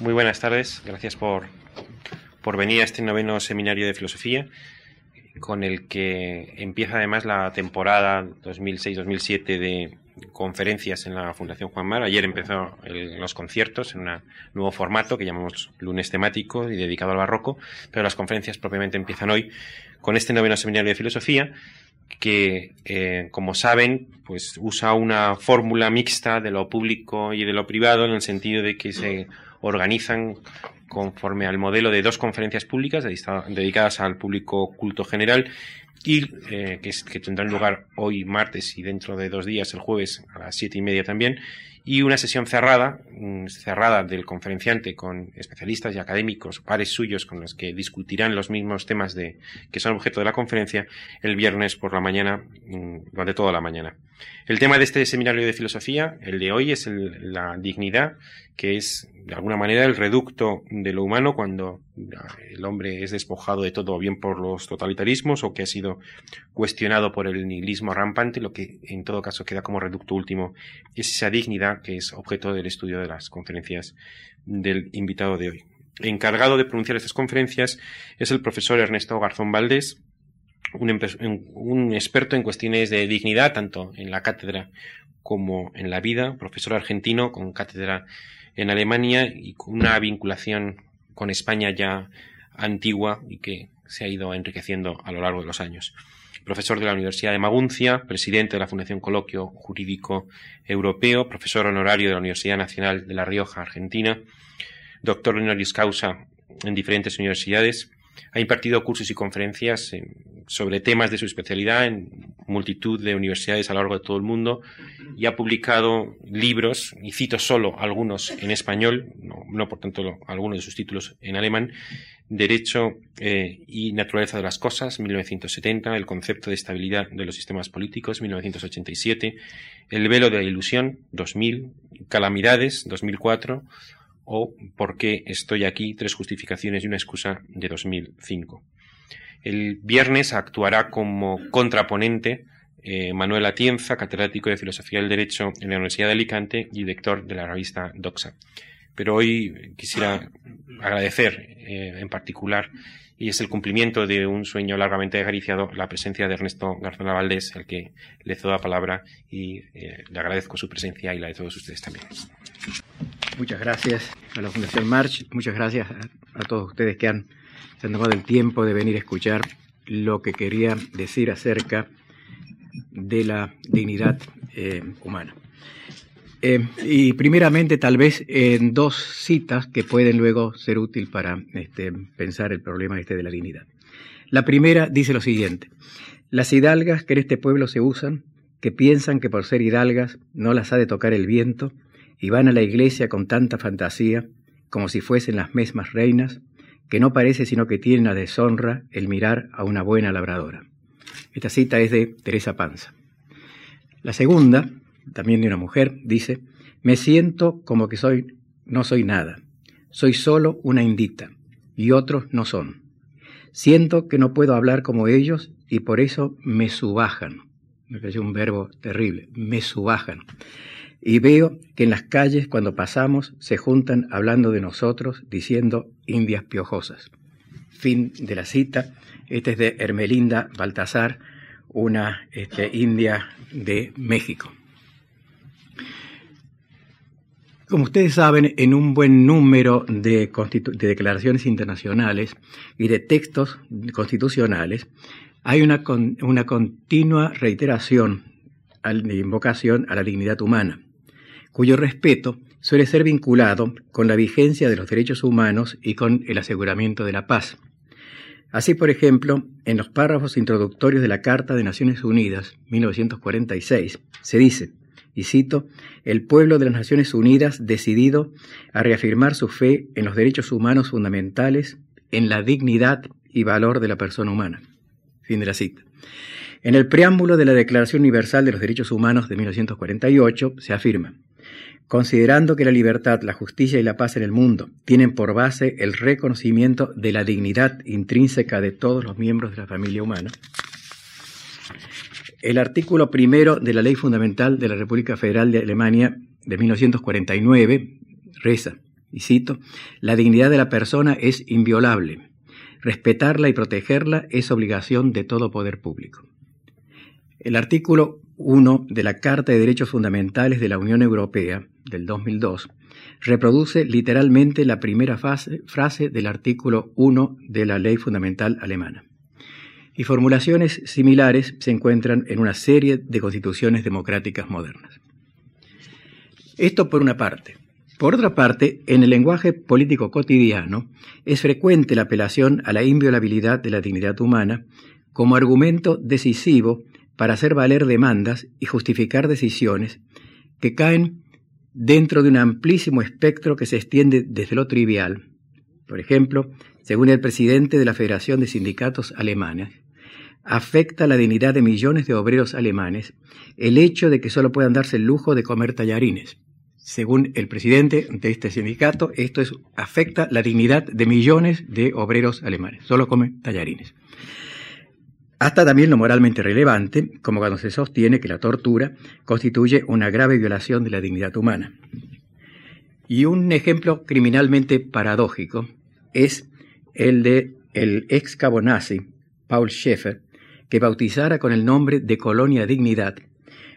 Muy buenas tardes. Gracias por, por venir a este noveno seminario de filosofía, con el que empieza además la temporada 2006-2007 de conferencias en la Fundación Juan Mar. Ayer empezó los conciertos en un nuevo formato que llamamos lunes temático y dedicado al barroco, pero las conferencias propiamente empiezan hoy con este noveno seminario de filosofía que, eh, como saben, pues usa una fórmula mixta de lo público y de lo privado en el sentido de que se organizan conforme al modelo de dos conferencias públicas dedicadas al público culto general y eh, que, tendrán lugar hoy martes y dentro de dos días, el jueves a las siete y media también, y una sesión cerrada, cerrada del conferenciante con especialistas y académicos, pares suyos con los que discutirán los mismos temas de, que son objeto de la conferencia el viernes por la mañana, mm, durante toda la mañana. El tema de este seminario de filosofía, el de hoy, es la dignidad, que es de alguna manera el reducto de lo humano cuando el hombre es despojado de todo, bien por los totalitarismos o que ha sido cuestionado por el nihilismo rampante, lo que en todo caso queda como reducto último es esa dignidad que es objeto del estudio de las conferencias del invitado de hoy. Encargado de pronunciar estas conferencias es el profesor Ernesto Garzón Valdés, un, experto en cuestiones de dignidad, tanto en la cátedra como en la vida, profesor argentino con cátedra en Alemania y con una vinculación con España ya antigua y que se ha ido enriqueciendo a lo largo de los años. Profesor de la Universidad de Maguncia, presidente de la Fundación Coloquio Jurídico Europeo, profesor honorario de la Universidad Nacional de La Rioja, Argentina, doctor honoris causa en diferentes universidades, ha impartido cursos y conferencias sobre temas de su especialidad en multitud de universidades a lo largo de todo el mundo y ha publicado libros, y cito solo algunos en español, no, por tanto algunos de sus títulos en alemán, Derecho eh, y Naturaleza de las Cosas, 1970, El concepto de estabilidad de los sistemas políticos, 1987, El velo de la ilusión, 2000, Calamidades, 2004, o ¿Por qué estoy aquí? Tres justificaciones y una excusa de 2005. El viernes actuará como contraponente eh, Manuel Atienza, catedrático de Filosofía del Derecho en la Universidad de Alicante y director de la revista Doxa. Pero hoy quisiera agradecer eh, en particular, y es el cumplimiento de un sueño largamente acariciado, la presencia de Ernesto Garzón Valdés, al que le cedo la palabra y eh, le agradezco su presencia y la de todos ustedes también. Muchas gracias a la Fundación March, muchas gracias a, todos ustedes que han, se han tomado el tiempo de venir a escuchar lo que quería decir acerca de la dignidad eh, humana. Eh, y primeramente, tal vez en dos citas que pueden luego ser útil para este, pensar el problema este de la dignidad. La primera dice lo siguiente: Las hidalgas que en este pueblo se usan, que piensan que por ser hidalgas no las ha de tocar el viento, y van a la iglesia con tanta fantasía, como si fuesen las mismas reinas, que no parece sino que tienen la deshonra el mirar a una buena labradora. Esta cita es de Teresa Panza. La segunda, también de una mujer, dice, me siento como que soy, no soy nada, soy solo una indita, y otros no son. Siento que no puedo hablar como ellos y por eso me subajan. Me parece un verbo terrible, me subajan y veo que en las calles cuando pasamos se juntan hablando de nosotros, diciendo indias piojosas. Fin de la cita. Este es de Hermelinda Baltasar, una este, india de México. Como ustedes saben, en un buen número de, declaraciones internacionales y de textos constitucionales hay una, una continua reiteración de invocación a la dignidad humana cuyo respeto suele ser vinculado con la vigencia de los derechos humanos y con el aseguramiento de la paz. Así, por ejemplo, en los párrafos introductorios de la Carta de Naciones Unidas, 1946, se dice, y cito, el pueblo de las Naciones Unidas decidido a reafirmar su fe en los derechos humanos fundamentales, en la dignidad y valor de la persona humana. Fin de la cita. En el preámbulo de la Declaración Universal de los Derechos Humanos de 1948 se afirma, considerando que la libertad, la justicia y la paz en el mundo tienen por base el reconocimiento de la dignidad intrínseca de todos los miembros de la familia humana, el artículo primero de la Ley Fundamental de la República Federal de Alemania de 1949 reza, y cito, la dignidad de la persona es inviolable. Respetarla y protegerla es obligación de todo poder público. El artículo 1 de la Carta de Derechos Fundamentales de la Unión Europea del 2002 reproduce literalmente la primera frase del artículo 1 de la Ley Fundamental Alemana. Y formulaciones similares se encuentran en una serie de constituciones democráticas modernas. Esto por una parte. Por otra parte, en el lenguaje político cotidiano es frecuente la apelación a la inviolabilidad de la dignidad humana como argumento decisivo para hacer valer demandas y justificar decisiones que caen dentro de un amplísimo espectro que se extiende desde lo trivial. Por ejemplo, según el presidente de la Federación de Sindicatos Alemanes, afecta la dignidad de millones de obreros alemanes el hecho de que solo puedan darse el lujo de comer tallarines. Según el presidente de este sindicato, esto es, afecta la dignidad de millones de obreros alemanes. Solo comen tallarines. Hasta también lo moralmente relevante, como cuando se sostiene que la tortura constituye una grave violación de la dignidad humana. Y un ejemplo criminalmente paradójico es el de el ex cabo nazi Paul Schaeffer, que bautizara con el nombre de Colonia Dignidad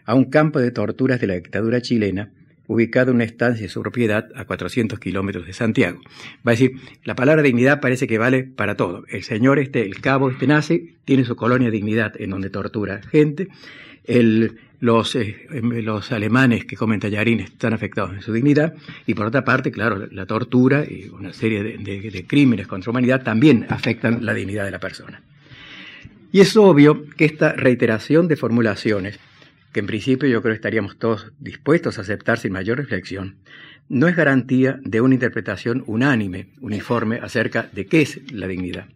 a un campo de torturas de la dictadura chilena ubicado en una estancia de su propiedad a 400 kilómetros de Santiago. Va a decir, la palabra dignidad parece que vale para todo. El señor este, el cabo este nace, tiene su colonia dignidad en donde tortura gente. los, eh, los alemanes que comen tallarines están afectados en su dignidad. Y por otra parte, claro, la tortura y una serie de, de crímenes contra la humanidad también afectan la dignidad de la persona. Y es obvio que esta reiteración de formulaciones que en principio yo creo estaríamos todos dispuestos a aceptar sin mayor reflexión, no es garantía de una interpretación unánime, uniforme, acerca de qué es la dignidad.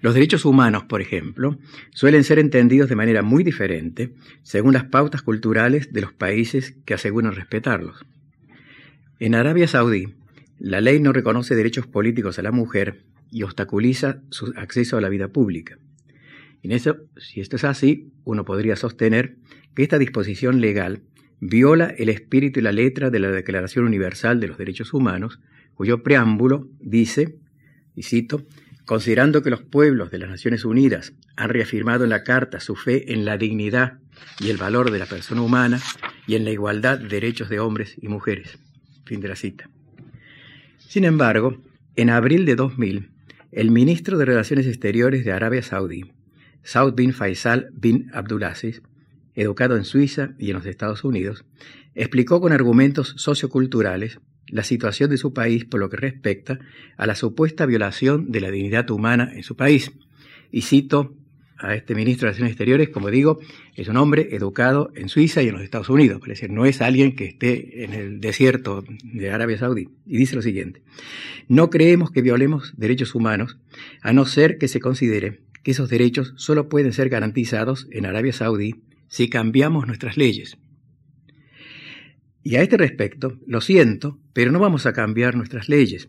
Los derechos humanos, por ejemplo, suelen ser entendidos de manera muy diferente según las pautas culturales de los países que aseguran respetarlos. En Arabia Saudí, la ley no reconoce derechos políticos a la mujer y obstaculiza su acceso a la vida pública. En eso, si esto es así, uno podría sostener que esta disposición legal viola el espíritu y la letra de la Declaración Universal de los Derechos Humanos, cuyo preámbulo dice, y cito, considerando que los pueblos de las Naciones Unidas han reafirmado en la Carta su fe en la dignidad y el valor de la persona humana y en la igualdad de derechos de hombres y mujeres. Fin de la cita. Sin embargo, en abril de 2000, el ministro de Relaciones Exteriores de Arabia Saudí Saud bin Faisal bin Abdulaziz, educado en Suiza y en los Estados Unidos, explicó con argumentos socioculturales la situación de su país por lo que respecta a la supuesta violación de la dignidad humana en su país. Y cito a este ministro de Relaciones Exteriores, como digo, es un hombre educado en Suiza y en los Estados Unidos, es decir, no es alguien que esté en el desierto de Arabia Saudí. Y dice lo siguiente, no creemos que violemos derechos humanos a no ser que se considere que esos derechos solo pueden ser garantizados en Arabia Saudí si cambiamos nuestras leyes. Y a este respecto, lo siento, pero no vamos a cambiar nuestras leyes.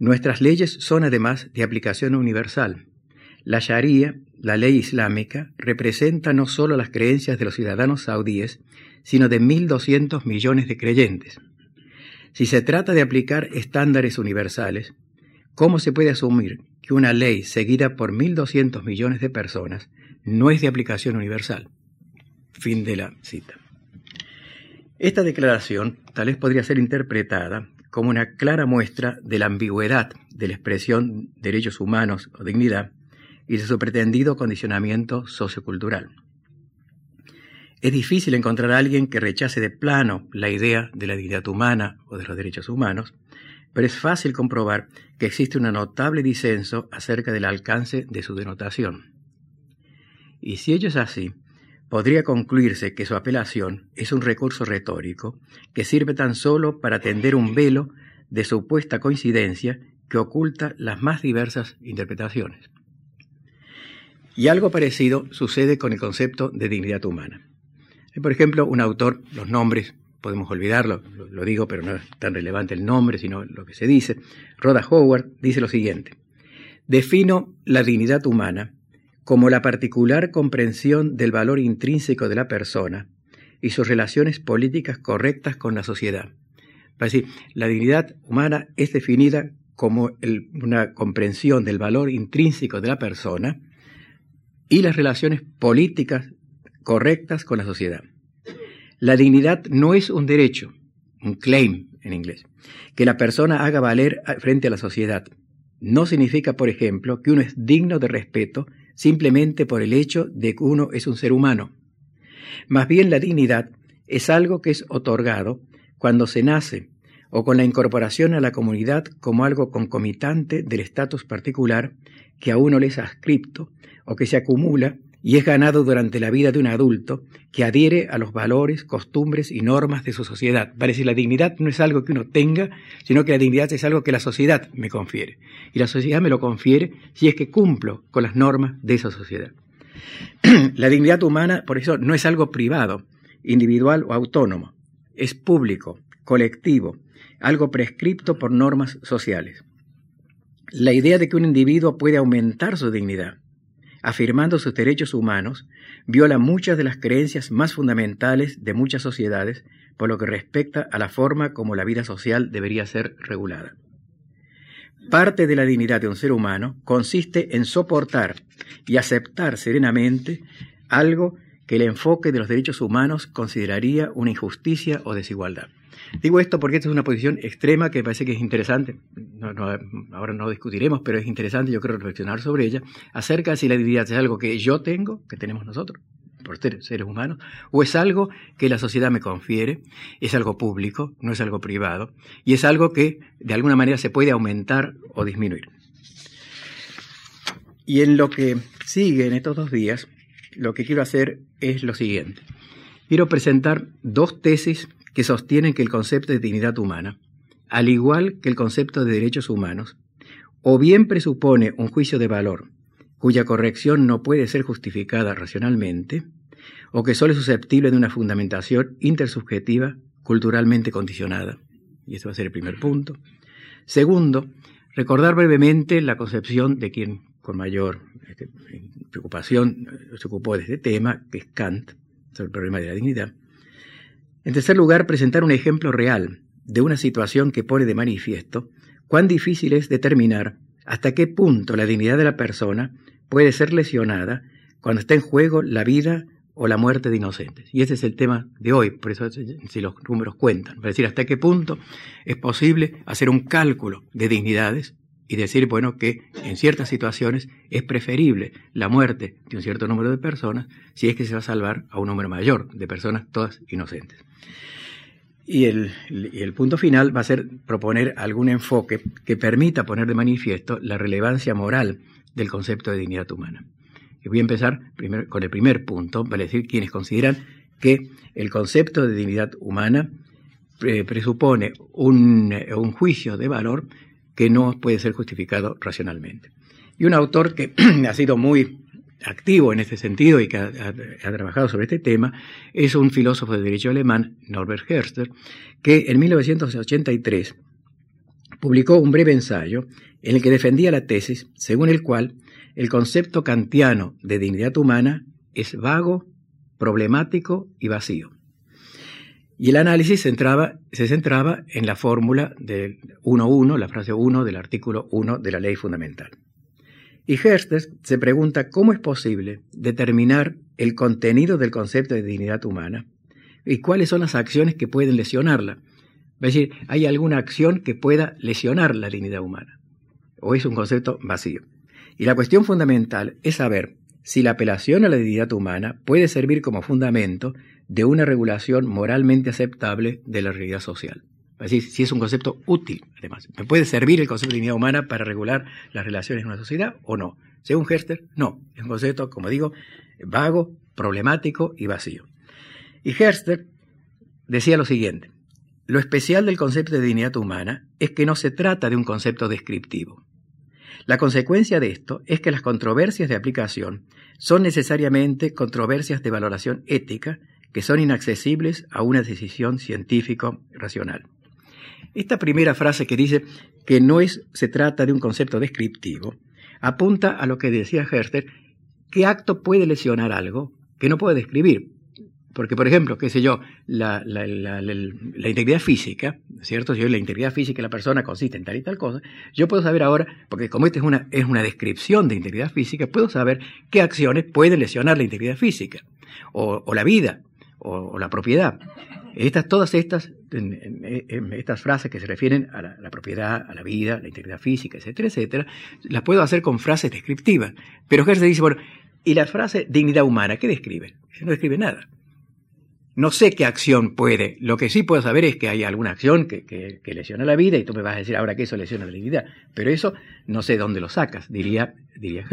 Nuestras leyes son además de aplicación universal. La Sharia, la ley islámica, representa no solo las creencias de los ciudadanos saudíes, sino de 1.200 millones de creyentes. Si se trata de aplicar estándares universales, ¿cómo se puede asumir que una ley seguida por 1.200 millones de personas no es de aplicación universal. Fin de la cita. Esta declaración tal vez podría ser interpretada como una clara muestra de la ambigüedad de la expresión derechos humanos o dignidad y de su pretendido condicionamiento sociocultural. Es difícil encontrar a alguien que rechace de plano la idea de la dignidad humana o de los derechos humanos, pero es fácil comprobar que existe un notable disenso acerca del alcance de su denotación. Y si ello es así, podría concluirse que su apelación es un recurso retórico que sirve tan solo para tender un velo de supuesta coincidencia que oculta las más diversas interpretaciones. Y algo parecido sucede con el concepto de dignidad humana. Por ejemplo, un autor, los nombres podemos olvidarlo, lo, digo, pero no es tan relevante el nombre, sino lo que se dice. Rhoda Howard dice lo siguiente, defino la dignidad humana como la particular comprensión del valor intrínseco de la persona y sus relaciones políticas correctas con la sociedad, Es decir, la dignidad humana es definida como una comprensión del valor intrínseco de la persona y las relaciones políticas correctas con la sociedad. La dignidad no es un derecho, un claim en inglés, que la persona haga valer frente a la sociedad. No significa, por ejemplo, que uno es digno de respeto simplemente por el hecho de que uno es un ser humano. Más bien la dignidad es algo que es otorgado cuando se nace o con la incorporación a la comunidad como algo concomitante del estatus particular que a uno le es adscripto o que se acumula y es ganado durante la vida de un adulto que adhiere a los valores, costumbres y normas de su sociedad. Parece la dignidad no es algo que uno tenga, sino que la dignidad es algo que la sociedad me confiere. Y la sociedad me lo confiere si es que cumplo con las normas de esa sociedad. la dignidad humana, por eso, no es algo privado, individual o autónomo. Es público, colectivo, algo prescripto por normas sociales. La idea de que un individuo puede aumentar su dignidad, afirmando sus derechos humanos, viola muchas de las creencias más fundamentales de muchas sociedades por lo que respecta a la forma como la vida social debería ser regulada. Parte de la dignidad de un ser humano consiste en soportar y aceptar serenamente algo que el enfoque de los derechos humanos consideraría una injusticia o desigualdad. Digo esto porque esta es una posición extrema que me parece que es interesante, ahora no discutiremos, pero es interesante, yo creo, reflexionar sobre ella, acerca de si la dignidad es algo que yo tengo, que tenemos nosotros, por ser seres humanos, o es algo que la sociedad me confiere, es algo público, no es algo privado, y es algo que de alguna manera se puede aumentar o disminuir. Y en lo que sigue en estos dos días, lo que quiero hacer es lo siguiente. Quiero presentar dos tesis que sostienen que el concepto de dignidad humana, al igual que el concepto de derechos humanos, o bien presupone un juicio de valor cuya corrección no puede ser justificada racionalmente, o que solo es susceptible de una fundamentación intersubjetiva culturalmente condicionada. Y eso va a ser el primer punto. Segundo, recordar brevemente la concepción de quien con mayor este, preocupación se ocupó de este tema, que es Kant, sobre el problema de la dignidad, en tercer lugar, presentar un ejemplo real de una situación que pone de manifiesto cuán difícil es determinar hasta qué punto la dignidad de la persona puede ser lesionada cuando está en juego la vida o la muerte de inocentes. Y ese es el tema de hoy, por eso si los números cuentan, para decir hasta qué punto es posible hacer un cálculo de dignidades y decir, bueno, que en ciertas situaciones es preferible la muerte de un cierto número de personas si es que se va a salvar a un número mayor de personas, todas inocentes. Y el, el, punto final va a ser proponer algún enfoque que permita poner de manifiesto la relevancia moral del concepto de dignidad humana. Y voy a empezar con el primer punto, vale decir, quienes consideran que el concepto de dignidad humana eh, presupone un, un juicio de valor que no puede ser justificado racionalmente. Y un autor que ha sido muy activo en este sentido y que ha, trabajado sobre este tema es un filósofo de derecho alemán, Norbert Herster, que en 1983 publicó un breve ensayo en el que defendía la tesis según el cual el concepto kantiano de dignidad humana es vago, problemático y vacío. Y el análisis se centraba, en la fórmula del 1.1, la frase 1 del artículo 1 de la ley fundamental. Y Herster se pregunta cómo es posible determinar el contenido del concepto de dignidad humana y cuáles son las acciones que pueden lesionarla. Es decir, ¿hay alguna acción que pueda lesionar la dignidad humana? ¿O es un concepto vacío? Y la cuestión fundamental es saber si la apelación a la dignidad humana puede servir como fundamento de una regulación moralmente aceptable de la realidad social. Decir, si es un concepto útil, además. ¿Me puede servir el concepto de dignidad humana para regular las relaciones en una sociedad o no? Según Herster, no. Es un concepto, como digo, vago, problemático y vacío. Y Herster decía lo siguiente. Lo especial del concepto de dignidad humana es que no se trata de un concepto descriptivo. La consecuencia de esto es que las controversias de aplicación son necesariamente controversias de valoración ética que son inaccesibles a una decisión científico-racional. Esta primera frase que dice que no es, se trata de un concepto descriptivo, apunta a lo que decía Herster, ¿qué acto puede lesionar algo que no puede describir? Porque, por ejemplo, qué sé yo, la, la, la, integridad física, ¿cierto? Si yo la integridad física de la persona consiste en tal y tal cosa, yo puedo saber ahora, porque como esta es una, es una descripción de integridad física, puedo saber qué acciones pueden lesionar la integridad física, o, o la vida, o, o, la propiedad. Estas, todas estas, en, estas frases que se refieren a la, propiedad, a la vida, la integridad física, etcétera, etcétera, las puedo hacer con frases descriptivas. Pero Gerson dice, bueno, ¿y la frase dignidad humana qué describe? No describe nada. No sé qué acción puede. Lo que sí puedo saber es que hay alguna acción que, que, lesiona la vida y tú me vas a decir ahora que eso lesiona la dignidad. Pero eso no sé dónde lo sacas, diría, diría.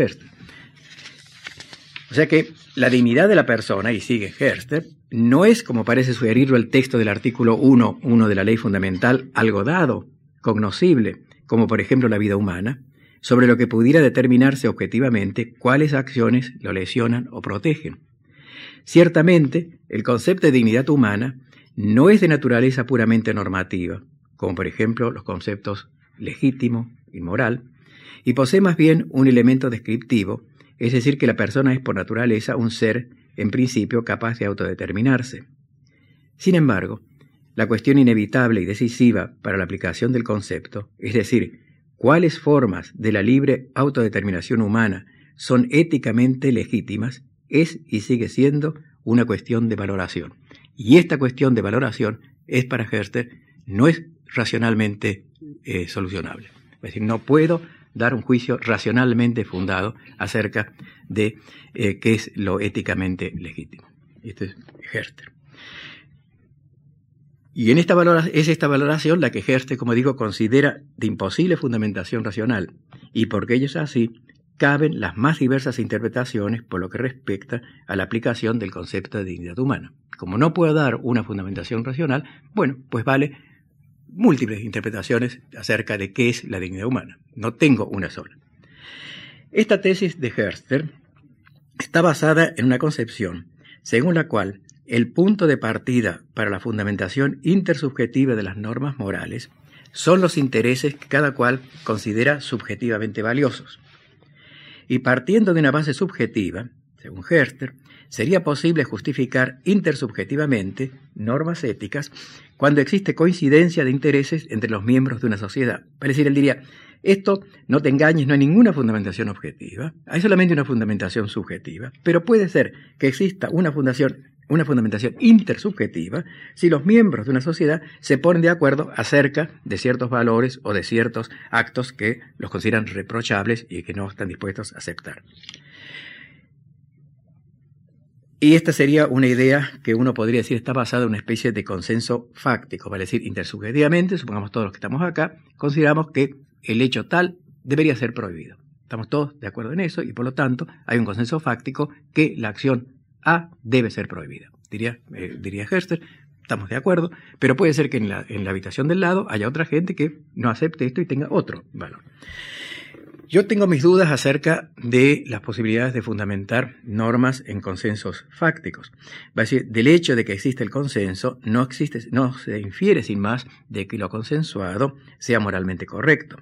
O sea que la dignidad de la persona, y sigue Herster, no es, como parece sugerirlo el texto del artículo 1.1 de la ley fundamental, algo dado, cognoscible, como por ejemplo la vida humana, sobre lo que pudiera determinarse objetivamente cuáles acciones lo lesionan o protegen. Ciertamente, el concepto de dignidad humana no es de naturaleza puramente normativa, como por ejemplo los conceptos legítimo y moral, y posee más bien un elemento descriptivo, es decir, que la persona es por naturaleza un ser, en principio, capaz de autodeterminarse. Sin embargo, la cuestión inevitable y decisiva para la aplicación del concepto, es decir, cuáles formas de la libre autodeterminación humana son éticamente legítimas, es y sigue siendo una cuestión de valoración. Y esta cuestión de valoración es para Herster, no es racionalmente eh, solucionable. Es decir, no puedo dar un juicio racionalmente fundado acerca de eh, qué es lo éticamente legítimo. Este es Herster. Y en esta valoración, es esta valoración la que Herster, como digo, considera de imposible fundamentación racional. Y porque ello es así, caben las más diversas interpretaciones por lo que respecta a la aplicación del concepto de dignidad humana. Como no puedo dar una fundamentación racional, bueno, pues vale múltiples interpretaciones acerca de qué es la dignidad humana. No tengo una sola. Esta tesis de Herster está basada en una concepción según la cual el punto de partida para la fundamentación intersubjetiva de las normas morales son los intereses que cada cual considera subjetivamente valiosos. Y partiendo de una base subjetiva, según Herster, sería posible justificar intersubjetivamente normas éticas cuando existe coincidencia de intereses entre los miembros de una sociedad. Es decir, él diría, esto, no te engañes, no hay ninguna fundamentación objetiva, hay solamente una fundamentación subjetiva, pero puede ser que exista una fundación una fundamentación intersubjetiva si los miembros de una sociedad se ponen de acuerdo acerca de ciertos valores o de ciertos actos que los consideran reprochables y que no están dispuestos a aceptar. Y esta sería una idea que uno podría decir está basada en una especie de consenso fáctico, vale decir, intersubjetivamente, supongamos todos los que estamos acá, consideramos que el hecho tal debería ser prohibido. Estamos todos de acuerdo en eso y por lo tanto hay un consenso fáctico que la acción a debe ser prohibida. Diría, eh, diría Herster, estamos de acuerdo, pero puede ser que en la, en la habitación del lado haya otra gente que no acepte esto y tenga otro valor. Yo tengo mis dudas acerca de las posibilidades de fundamentar normas en consensos fácticos. Va decir, del hecho de que existe el consenso, no, se infiere sin más de que lo consensuado sea moralmente correcto.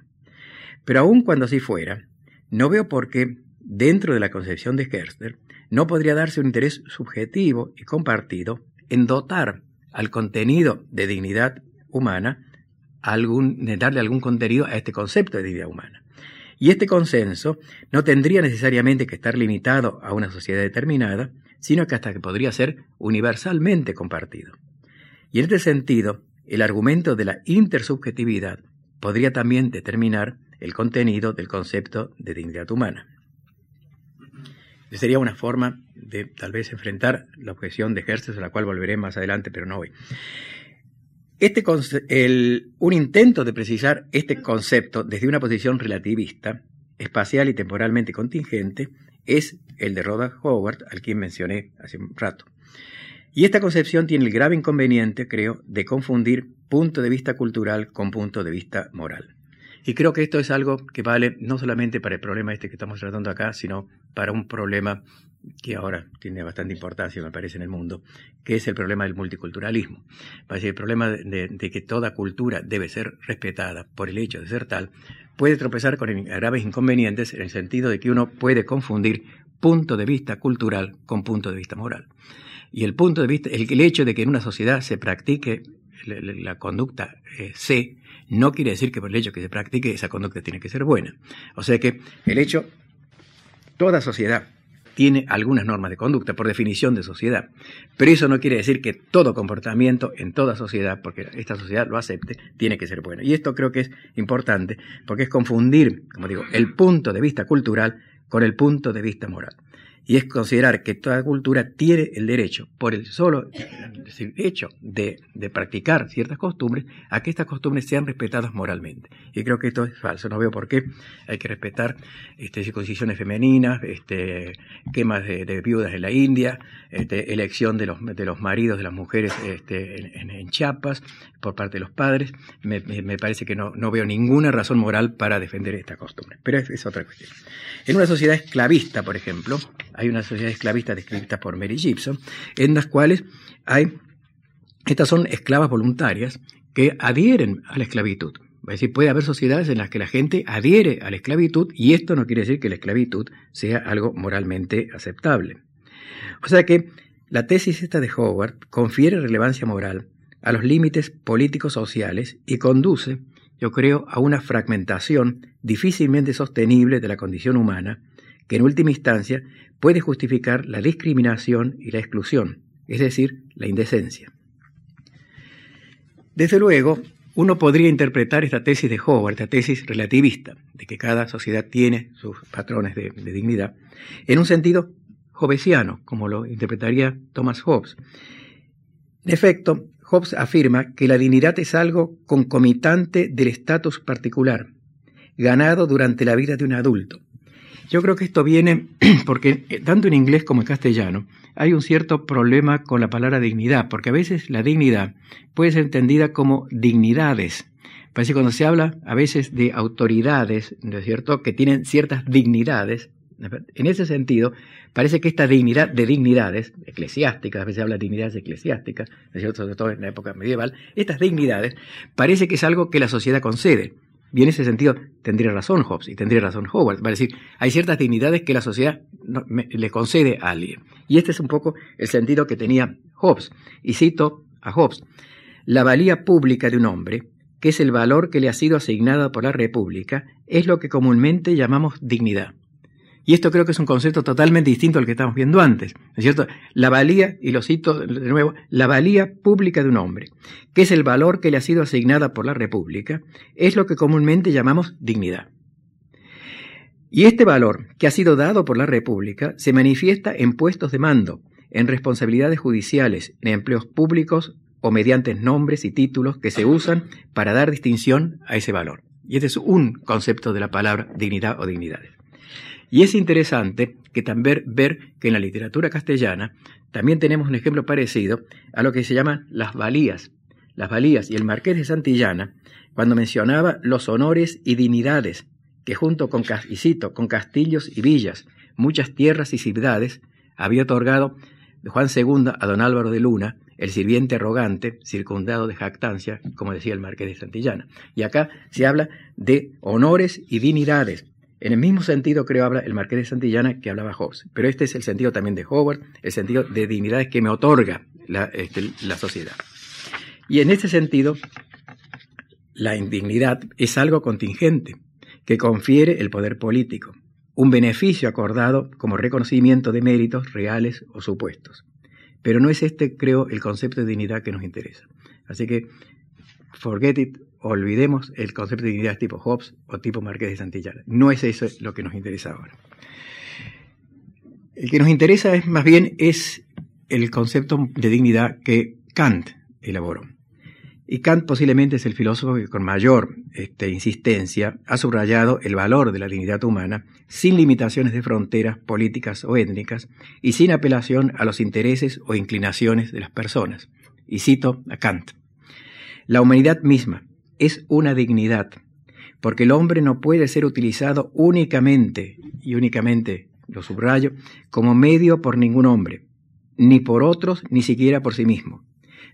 Pero aun cuando así fuera, no veo por qué, dentro de la concepción de Herster, no podría darse un interés subjetivo y compartido en dotar al contenido de dignidad humana, algún, darle algún contenido a este concepto de dignidad humana. Y este consenso no tendría necesariamente que estar limitado a una sociedad determinada, sino que hasta que podría ser universalmente compartido. Y en este sentido, el argumento de la intersubjetividad podría también determinar el contenido del concepto de dignidad humana sería una forma de tal vez enfrentar la objeción de Herces, a la cual volveré más adelante, pero no hoy. Este, el, un intento de precisar este concepto desde una posición relativista, espacial y temporalmente contingente, es el de Rhoda Howard, al quien mencioné hace un rato. Y esta concepción tiene el grave inconveniente, creo, de confundir punto de vista cultural con punto de vista moral. Y creo que esto es algo que vale no solamente para el problema este que estamos tratando acá, sino para un problema que ahora tiene bastante importancia, me parece, en el mundo, que es el problema del multiculturalismo. el problema de, de, que toda cultura debe ser respetada por el hecho de ser tal, puede tropezar con graves inconvenientes en el sentido de que uno puede confundir punto de vista cultural con punto de vista moral. Y el punto de vista, el, hecho de que en una sociedad se practique la, conducta eh, C, no quiere decir que por el hecho que se practique esa conducta tiene que ser buena. O sea que el hecho, toda sociedad tiene algunas normas de conducta, por definición de sociedad. Pero eso no quiere decir que todo comportamiento en toda sociedad, porque esta sociedad lo acepte, tiene que ser bueno. Y esto creo que es importante, porque es confundir, como digo, el punto de vista cultural con el punto de vista moral y es considerar que toda cultura tiene el derecho, por el solo hecho de, practicar ciertas costumbres, a que estas costumbres sean respetadas moralmente. Y creo que esto es falso, no veo por qué hay que respetar este, circuncisiones femeninas, este, quemas de, viudas en la India, este, elección de los, de los maridos de las mujeres este, en, en, Chiapas por parte de los padres. Me, parece que no, veo ninguna razón moral para defender esta costumbre, pero es otra cuestión. En una sociedad esclavista, por ejemplo, hay una sociedad esclavista descrita por Mary Gibson, en las cuales hay, estas son esclavas voluntarias que adhieren a la esclavitud. Es decir, puede haber sociedades en las que la gente adhiere a la esclavitud y esto no quiere decir que la esclavitud sea algo moralmente aceptable. O sea que la tesis esta de Howard confiere relevancia moral a los límites políticos sociales y conduce, yo creo, a una fragmentación difícilmente sostenible de la condición humana que en última instancia puede justificar la discriminación y la exclusión, es decir, la indecencia. Desde luego, uno podría interpretar esta tesis de Howard, esta tesis relativista, de que cada sociedad tiene sus patrones de, dignidad, en un sentido hobbesiano, como lo interpretaría Thomas Hobbes. En efecto, Hobbes afirma que la dignidad es algo concomitante del estatus particular, ganado durante la vida de un adulto, yo creo que esto viene porque eh, tanto en inglés como en castellano hay un cierto problema con la palabra dignidad, porque a veces la dignidad puede ser entendida como dignidades. Parece cuando se habla a veces de autoridades, ¿no es cierto?, que tienen ciertas dignidades. En ese sentido, parece que esta dignidad de dignidades eclesiásticas, a veces se habla de dignidades eclesiásticas, ¿no es cierto?, sobre todo en la época medieval, estas dignidades parece que es algo que la sociedad concede. Y en ese sentido tendría razón Hobbes y tendría razón Howard. Va a decir, hay ciertas dignidades que la sociedad le concede a alguien. Y este es un poco el sentido que tenía Hobbes. Y cito a Hobbes, la valía pública de un hombre, que es el valor que le ha sido asignado por la República, es lo que comúnmente llamamos dignidad. Y esto creo que es un concepto totalmente distinto al que estamos viendo antes. es cierto? La valía, y lo cito de nuevo, la valía pública de un hombre, que es el valor que le ha sido asignada por la República, es lo que comúnmente llamamos dignidad. Y este valor, que ha sido dado por la República, se manifiesta en puestos de mando, en responsabilidades judiciales, en empleos públicos o mediante nombres y títulos que se usan para dar distinción a ese valor. Y este es un concepto de la palabra dignidad o dignidades. Y es interesante que también ver que en la literatura castellana también tenemos un ejemplo parecido a lo que se llaman las valías. Las valías y el marqués de Santillana, cuando mencionaba los honores y dignidades que junto con, con castillos y villas, muchas tierras y ciudades, había otorgado Juan II a don Álvaro de Luna, el sirviente arrogante, circundado de jactancia, como decía el marqués de Santillana. Y acá se habla de honores y dignidades en el mismo sentido creo habla el Marqués de Santillana que hablaba Hobbes, pero este es el sentido también de Howard, el sentido de dignidades que me otorga la, este, la sociedad. Y en este sentido, la indignidad es algo contingente que confiere el poder político, un beneficio acordado como reconocimiento de méritos reales o supuestos. Pero no es este, creo, el concepto de dignidad que nos interesa. Así que, forget it, olvidemos el concepto de dignidad tipo Hobbes o tipo Marqués de Santillana. No es eso lo que nos interesa ahora. El que nos interesa es más bien es el concepto de dignidad que Kant elaboró. Y Kant posiblemente es el filósofo que con mayor este, insistencia ha subrayado el valor de la dignidad humana sin limitaciones de fronteras políticas o étnicas y sin apelación a los intereses o inclinaciones de las personas. Y cito a Kant. La humanidad misma, es una dignidad, porque el hombre no puede ser utilizado únicamente, y únicamente lo subrayo, como medio por ningún hombre, ni por otros, ni siquiera por sí mismo,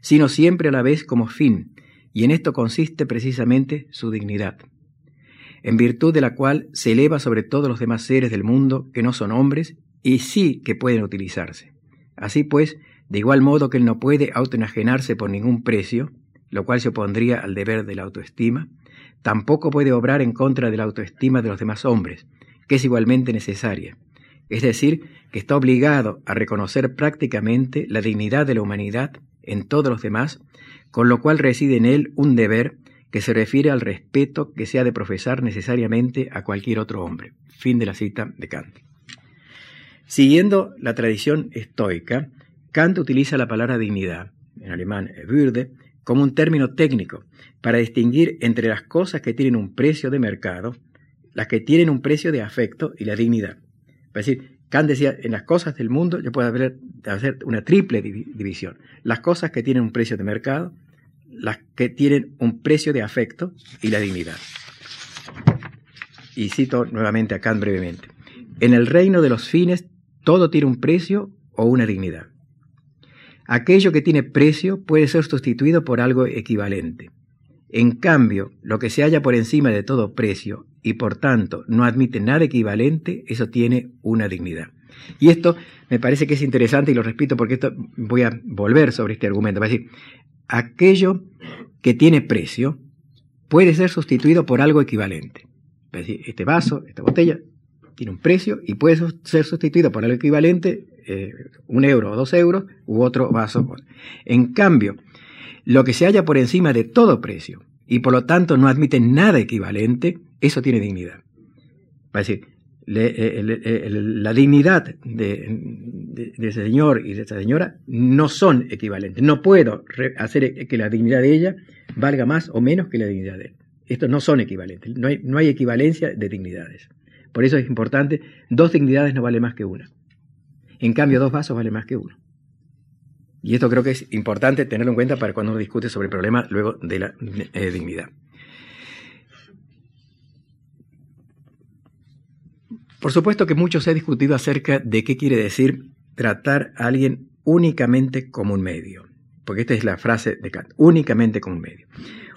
sino siempre a la vez como fin, y en esto consiste precisamente su dignidad, en virtud de la cual se eleva sobre todos los demás seres del mundo que no son hombres y sí que pueden utilizarse. Así pues, de igual modo que él no puede autoenajenarse por ningún precio, lo cual se opondría al deber de la autoestima, tampoco puede obrar en contra de la autoestima de los demás hombres, que es igualmente necesaria. Es decir, que está obligado a reconocer prácticamente la dignidad de la humanidad en todos los demás, con lo cual reside en él un deber que se refiere al respeto que se ha de profesar necesariamente a cualquier otro hombre. Fin de la cita de Kant. Siguiendo la tradición estoica, Kant utiliza la palabra dignidad, en alemán Würde, como un término técnico para distinguir entre las cosas que tienen un precio de mercado, las que tienen un precio de afecto y la dignidad. Es decir, Kant decía, en las cosas del mundo yo puedo hacer una triple división. Las cosas que tienen un precio de mercado, las que tienen un precio de afecto y la dignidad. Y cito nuevamente a Kant brevemente. En el reino de los fines todo tiene un precio o una dignidad. Aquello que tiene precio puede ser sustituido por algo equivalente. En cambio, lo que se halla por encima de todo precio y por tanto no admite nada equivalente, eso tiene una dignidad. Y esto me parece que es interesante y lo repito porque esto voy a volver sobre este argumento. Va a decir, aquello que tiene precio puede ser sustituido por algo equivalente. Este vaso, esta botella, tiene un precio y puede ser sustituido por algo equivalente, eh, un euro o dos euros, u otro vaso. En cambio, lo que se halla por encima de todo precio y por lo tanto no admite nada equivalente, eso tiene dignidad. A decir, eh, la dignidad de, ese señor y de esa señora no son equivalentes. No puedo hacer que la dignidad de ella valga más o menos que la dignidad de él. Estos no son equivalentes. No hay, no hay equivalencia de dignidades. Por eso es importante, dos dignidades no vale más que una. En cambio, dos vasos vale más que uno. Y esto creo que es importante tenerlo en cuenta para cuando uno discute sobre el problema luego de la eh, dignidad. Por supuesto que mucho se ha discutido acerca de qué quiere decir tratar a alguien únicamente como un medio, porque esta es la frase de Kant, únicamente como un medio.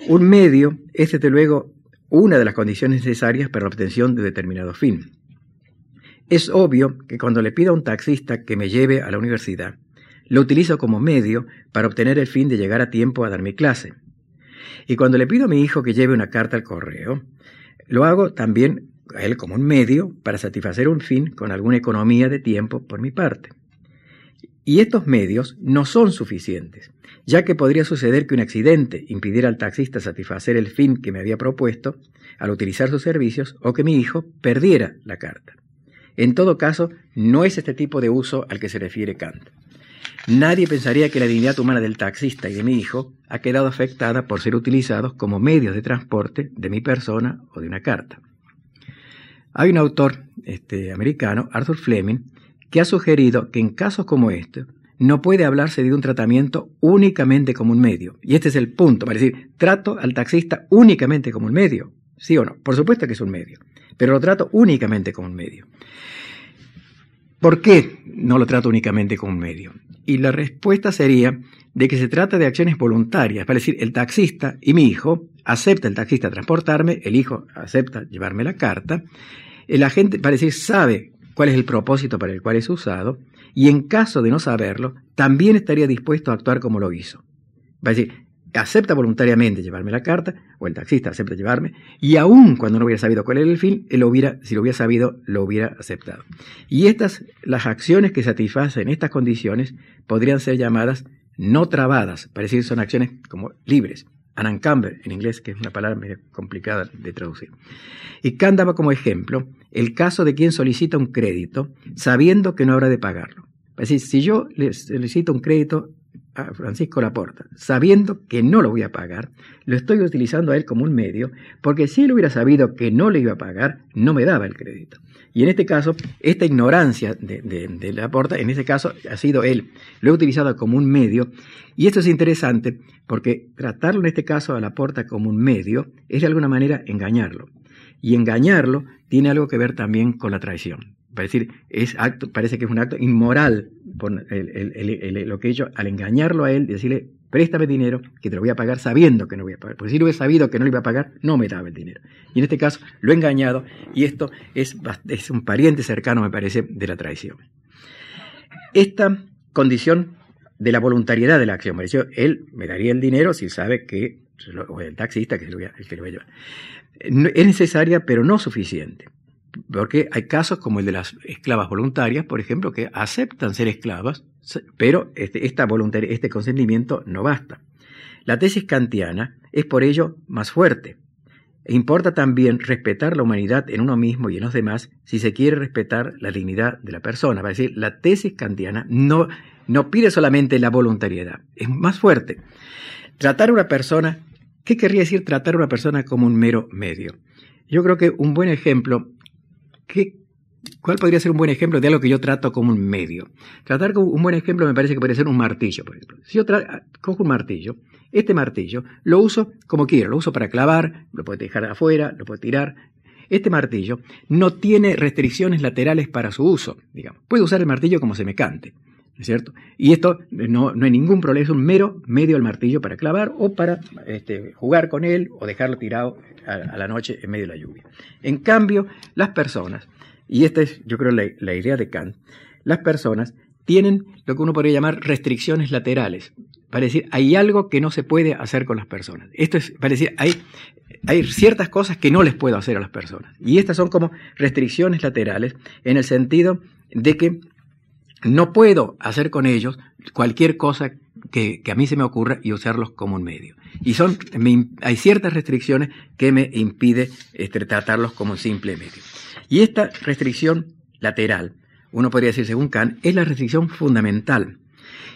Un medio es desde luego una de las condiciones necesarias para la obtención de determinado fin. Es obvio que cuando le pido a un taxista que me lleve a la universidad, lo utilizo como medio para obtener el fin de llegar a tiempo a dar mi clase. Y cuando le pido a mi hijo que lleve una carta al correo, lo hago también a él como un medio para satisfacer un fin con alguna economía de tiempo por mi parte. Y estos medios no son suficientes, ya que podría suceder que un accidente impidiera al taxista satisfacer el fin que me había propuesto al utilizar sus servicios o que mi hijo perdiera la carta. En todo caso, no es este tipo de uso al que se refiere Kant. Nadie pensaría que la dignidad humana del taxista y de mi hijo ha quedado afectada por ser utilizados como medios de transporte de mi persona o de una carta. Hay un autor este, americano, Arthur Fleming, que ha sugerido que en casos como este no puede hablarse de un tratamiento únicamente como un medio. Y este es el punto, para decir, trato al taxista únicamente como un medio. ¿Sí o no? Por supuesto que es un medio, pero lo trato únicamente como un medio. ¿Por qué no lo trato únicamente como un medio? Y la respuesta sería de que se trata de acciones voluntarias, para decir, el taxista y mi hijo acepta el taxista transportarme, el hijo acepta llevarme la carta, el agente, para decir, sabe cuál es el propósito para el cual es usado, y en caso de no saberlo, también estaría dispuesto a actuar como lo hizo. Va decir, acepta voluntariamente llevarme la carta, o el taxista acepta llevarme, y aun cuando no hubiera sabido cuál era el fin, él hubiera, si lo hubiera sabido, lo hubiera aceptado. Y estas, las acciones que satisfacen estas condiciones, podrían ser llamadas no trabadas, para decir, son acciones como libres, unencumbered en inglés, que es una palabra medio complicada de traducir. Y Kant como ejemplo el caso de quien solicita un crédito sabiendo que no habrá de pagarlo. Es decir, si yo le solicito un crédito Francisco Laporta, sabiendo que no lo voy a pagar, lo estoy utilizando a él como un medio, porque si él hubiera sabido que no le iba a pagar, no me daba el crédito. Y en este caso, esta ignorancia de, de, Laporta, en este caso ha sido él, lo he utilizado como un medio, y esto es interesante porque tratarlo en este caso a Laporta como un medio es de alguna manera engañarlo. Y engañarlo tiene algo que ver también con la traición. Decir, es acto, parece que es un acto inmoral por lo que he hecho al engañarlo a él, decirle, préstame dinero que te lo voy a pagar sabiendo que no voy a pagar. Porque si lo hubiera sabido que no lo iba a pagar, no me daba el dinero. Y en este caso lo he engañado y esto es, es un pariente cercano, me parece, de la traición. Esta condición de la voluntariedad de la acción. Me él me daría el dinero si sabe que, o el taxista que, se lo voy a, que lo va a llevar. Es necesaria, pero no suficiente. Porque hay casos como el de las esclavas voluntarias, por ejemplo, que aceptan ser esclavas, pero este, esta este consentimiento no basta. La tesis kantiana es por ello más fuerte. E importa también respetar la humanidad en uno mismo y en los demás si se quiere respetar la dignidad de la persona. A decir, la tesis kantiana no, no pide solamente la voluntariedad, es más fuerte. Tratar a una persona, ¿qué querría decir tratar a una persona como un mero medio? Yo creo que un buen ejemplo, ¿qué, ¿cuál podría ser un buen ejemplo de algo que yo trato como un medio? Tratar como un buen ejemplo me parece que podría ser un martillo, por ejemplo. Si yo cojo un martillo, este martillo lo uso como quiero, lo uso para clavar, lo puedo dejar afuera, lo puedo tirar. Este martillo no tiene restricciones laterales para su uso, digamos. Puedo usar el martillo como se me cante, ¿es cierto? Y esto no, no hay ningún problema, es un mero medio del martillo para clavar o para este, jugar con él o dejarlo tirado a, la noche en medio de la lluvia. En cambio, las personas, y esta es yo creo la, la idea de Kant, las personas tienen lo que uno podría llamar restricciones laterales. Para decir, hay algo que no se puede hacer con las personas. Esto es, para decir, hay, hay ciertas cosas que no les puedo hacer a las personas. Y estas son como restricciones laterales en el sentido de que no puedo hacer con ellos cualquier cosa que, a mí se me ocurra y usarlos como un medio. Y son, hay ciertas restricciones que me impide este, tratarlos como un simple medio. Y esta restricción lateral uno podría decir según Kant, es la restricción fundamental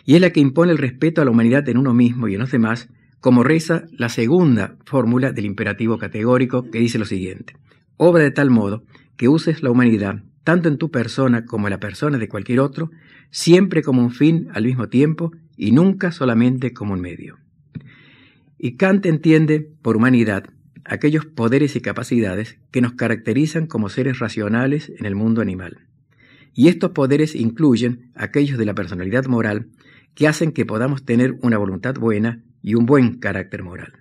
y es la que impone el respeto a la humanidad en uno mismo y en los demás, como reza la segunda fórmula del imperativo categórico que dice lo siguiente, obra de tal modo que uses la humanidad, tanto en tu persona como en la persona de cualquier otro, siempre como un fin al mismo tiempo y nunca solamente como un medio. Y Kant entiende por humanidad aquellos poderes y capacidades que nos caracterizan como seres racionales en el mundo animal y estos poderes incluyen aquellos de la personalidad moral que hacen que podamos tener una voluntad buena y un buen carácter moral.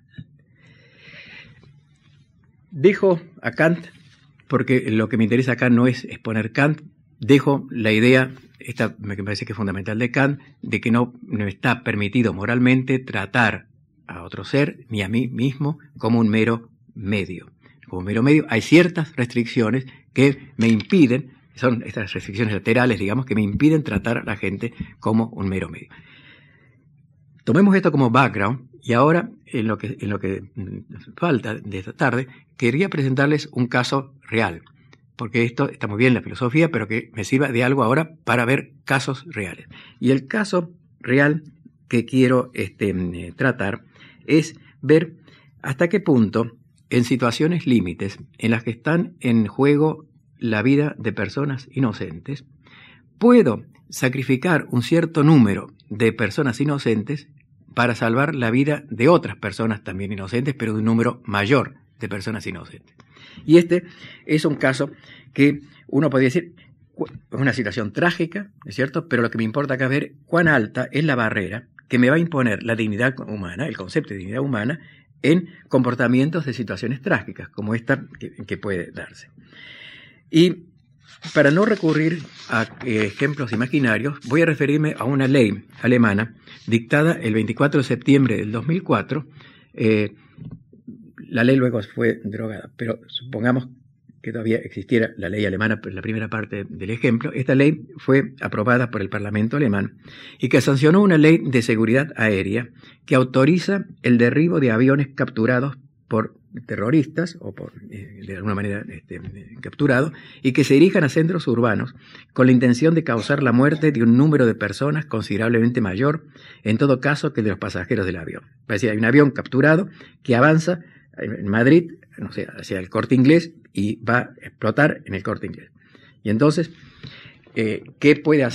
Dejo a Kant, porque lo que me interesa acá no es exponer Kant, dejo la idea, esta me parece que es fundamental de Kant, de que no, está permitido moralmente tratar a otro ser, ni a mí mismo, como un mero medio. Como un mero medio hay ciertas restricciones que me impiden son estas restricciones laterales, digamos, que me impiden tratar a la gente como un mero medio. Tomemos esto como background y ahora, en lo que, en lo que falta de esta tarde, quería presentarles un caso real, porque esto está muy bien la filosofía, pero que me sirva de algo ahora para ver casos reales. Y el caso real que quiero este, eh, tratar es ver hasta qué punto, en situaciones límites, en las que están en juego la vida de personas inocentes, puedo sacrificar un cierto número de personas inocentes para salvar la vida de otras personas también inocentes, pero de un número mayor de personas inocentes. Y este es un caso que uno podría decir, es una situación trágica, ¿es cierto? Pero lo que me importa acá es ver cuán alta es la barrera que me va a imponer la dignidad humana, el concepto de dignidad humana, en comportamientos de situaciones trágicas, como esta que puede darse. Y para no recurrir a eh, ejemplos imaginarios, voy a referirme a una ley alemana dictada el 24 de septiembre del 2004. Eh, la ley luego fue derogada, pero supongamos que todavía existiera la ley alemana, la primera parte del ejemplo, esta ley fue aprobada por el Parlamento alemán y que sancionó una ley de seguridad aérea que autoriza el derribo de aviones capturados por terroristas o por, eh, de alguna manera este, capturados y que se dirijan a centros urbanos con la intención de causar la muerte de un número de personas considerablemente mayor, en todo caso, que de los pasajeros del avión. Es decir, hay un avión capturado que avanza en Madrid, hacia el corte inglés y va a explotar en el corte inglés. Y entonces, eh, ¿qué, puede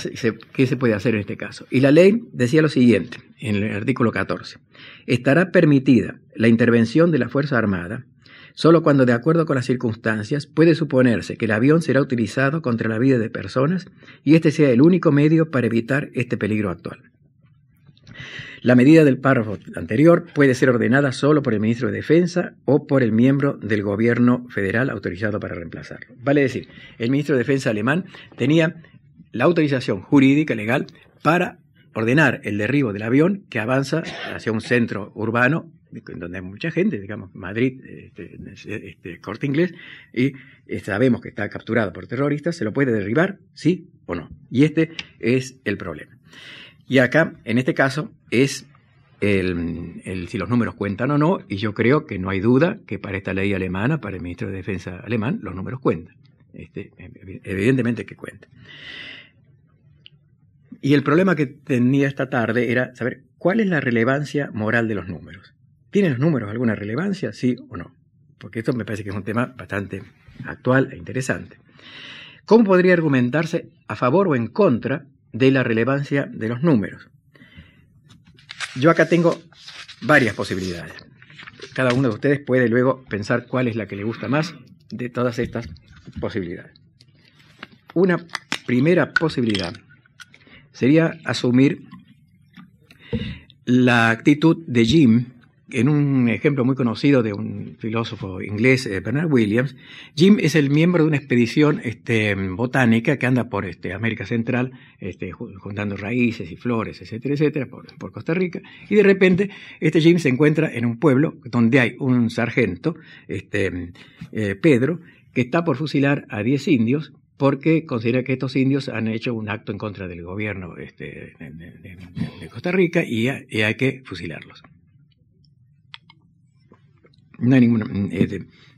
¿qué se puede hacer en este caso? Y la ley decía lo siguiente, en el artículo 14. Estará permitida la intervención de la Fuerza Armada solo cuando, de acuerdo con las circunstancias, puede suponerse que el avión será utilizado contra la vida de personas y este sea el único medio para evitar este peligro actual. La medida del párrafo anterior puede ser ordenada solo por el ministro de Defensa o por el miembro del gobierno federal autorizado para reemplazarlo. Vale decir, el ministro de Defensa alemán tenía la autorización jurídica legal para ordenar el derribo del avión que avanza hacia un centro urbano donde hay mucha gente, digamos, Madrid, este, este, corte inglés, y sabemos que está capturado por terroristas, ¿se lo puede derribar? ¿Sí o no? Y este es el problema. Y acá, en este caso, es el, si los números cuentan o no, y yo creo que no hay duda que para esta ley alemana, para el ministro de Defensa alemán, los números cuentan. Este, evidentemente que cuentan. Y el problema que tenía esta tarde era saber cuál es la relevancia moral de los números. ¿Tienen los números alguna relevancia, sí o no? Porque esto me parece que es un tema bastante actual e interesante. ¿Cómo podría argumentarse a favor o en contra de la relevancia de los números? Yo acá tengo varias posibilidades. Cada uno de ustedes puede luego pensar cuál es la que le gusta más de todas estas posibilidades. Una primera posibilidad sería asumir la actitud de Jim en un ejemplo muy conocido de un filósofo inglés, eh, Bernard Williams, Jim es el miembro de una expedición este, botánica que anda por este, América Central, este, juntando raíces y flores, etcétera, etcétera, por, Costa Rica, y de repente este Jim se encuentra en un pueblo donde hay un sargento, este, eh, Pedro, que está por fusilar a 10 indios porque considera que estos indios han hecho un acto en contra del gobierno este, de, Costa Rica y hay que fusilarlos. No hay ninguna. Mm,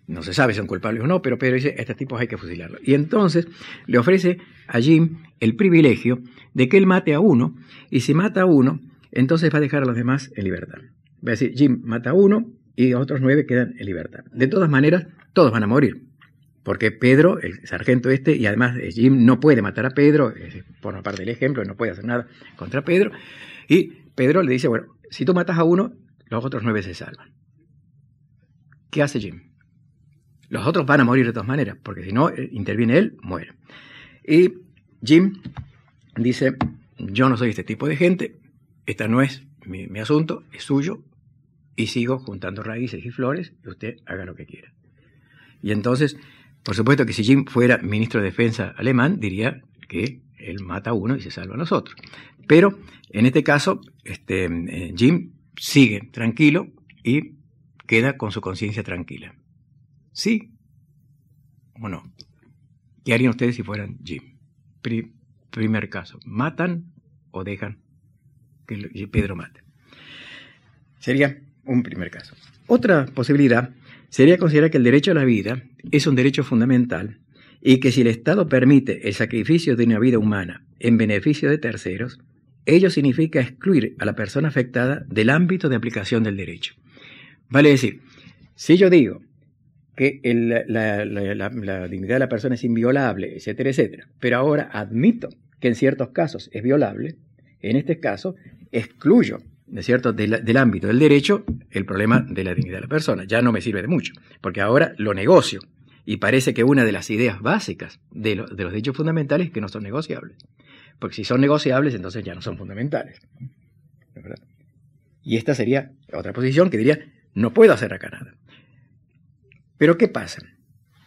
no se sabe si son culpables o no, pero Pedro dice, estos tipos hay que fusilarlos. Y entonces le ofrece a Jim el privilegio de que él mate a uno, y si mata a uno, entonces va a dejar a los demás en libertad. Va a decir, Jim mata a uno y otros nueve quedan en libertad. De todas maneras, todos van a morir. Porque Pedro, el sargento este, y además Jim no puede matar a Pedro, por una parte del ejemplo, no puede hacer nada contra Pedro. Y Pedro le dice, bueno, si tú matas a uno, los otros nueve se salvan. ¿Qué hace Jim? Los otros van a morir de todas maneras, porque si no eh, interviene él, muere. Y Jim dice, yo no soy este tipo de gente, esta no es mi, asunto, es suyo, y sigo juntando raíces y flores, y usted haga lo que quiera. Y entonces, por supuesto que si Jim fuera ministro de Defensa alemán, diría que él mata a uno y se salva a los otros. Pero en este caso, este, eh, Jim sigue tranquilo y queda con su conciencia tranquila. ¿Sí o no? ¿Qué harían ustedes si fueran Jim? primer caso, ¿matan o dejan que Pedro mate? Sería un primer caso. Otra posibilidad sería considerar que el derecho a la vida es un derecho fundamental y que si el Estado permite el sacrificio de una vida humana en beneficio de terceros, ello significa excluir a la persona afectada del ámbito de aplicación del derecho. Vale decir, si yo digo que la, dignidad de la persona es inviolable, etcétera, etcétera, pero ahora admito que en ciertos casos es violable, en este caso excluyo de cierto? del ámbito del derecho el problema de la dignidad de la persona. Ya no me sirve de mucho, porque ahora lo negocio. Y parece que una de las ideas básicas de, los derechos fundamentales es que no son negociables. Porque si son negociables, entonces ya no son fundamentales. Y esta sería otra posición que diría, no puedo hacer acá nada. Pero ¿qué pasa?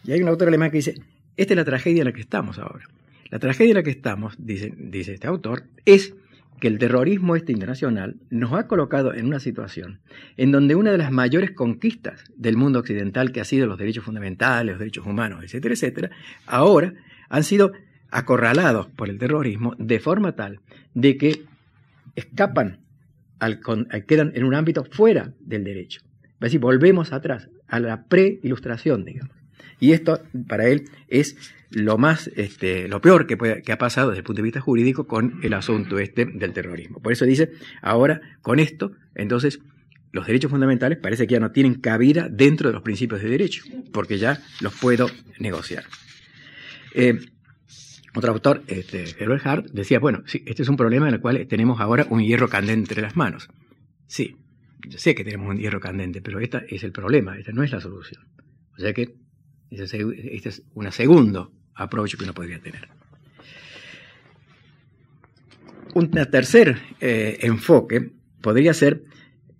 Y hay un autor alemán que dice, esta es la tragedia en la que estamos ahora. La tragedia en la que estamos, dice, dice este autor, es que el terrorismo este internacional nos ha colocado en una situación en donde una de las mayores conquistas del mundo occidental, que ha sido los derechos fundamentales, los derechos humanos, etcétera, etcétera, ahora han sido acorralados por el terrorismo de forma tal de que escapan, al, quedan en un ámbito fuera del derecho. Es decir, volvemos atrás, a la pre-ilustración, digamos. Y esto, para él, es lo más, este, lo peor que, ha pasado desde el punto de vista jurídico con el asunto este del terrorismo. Por eso dice, ahora, con esto, entonces, los derechos fundamentales parece que ya no tienen cabida dentro de los principios de derecho, porque ya los puedo negociar. Eh, otro autor, este, Herbert Hart, decía, bueno, sí, este es un problema en el cual tenemos ahora un hierro candente entre las manos. Sí, yo sé que tenemos un hierro candente, pero este es el problema, esta no es la solución. O sea que este es un segundo approach que uno podría tener. Un tercer eh, enfoque podría ser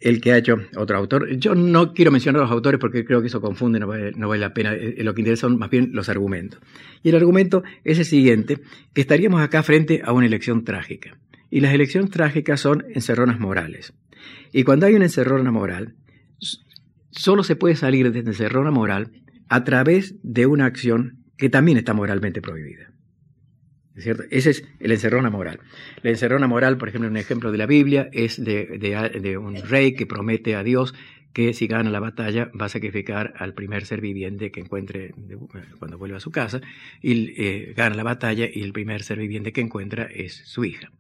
el que ha hecho otro autor. Yo no quiero mencionar a los autores porque creo que eso confunde, no vale, no la pena. Eh, lo que interesa son más bien los argumentos. Y el argumento es el siguiente, que estaríamos acá frente a una elección trágica. Y las elecciones trágicas son encerronas morales. Y cuando hay una encerrona moral, solo se puede salir de encerrona moral a través de una acción que también está moralmente prohibida. ¿Es cierto? Ese es el encerrona moral. La encerrona moral, por ejemplo, un ejemplo de la Biblia es de, un rey que promete a Dios que si gana la batalla va a sacrificar al primer ser viviente que encuentre cuando vuelva a su casa, y eh, gana la batalla y el primer ser viviente que encuentra es su hija.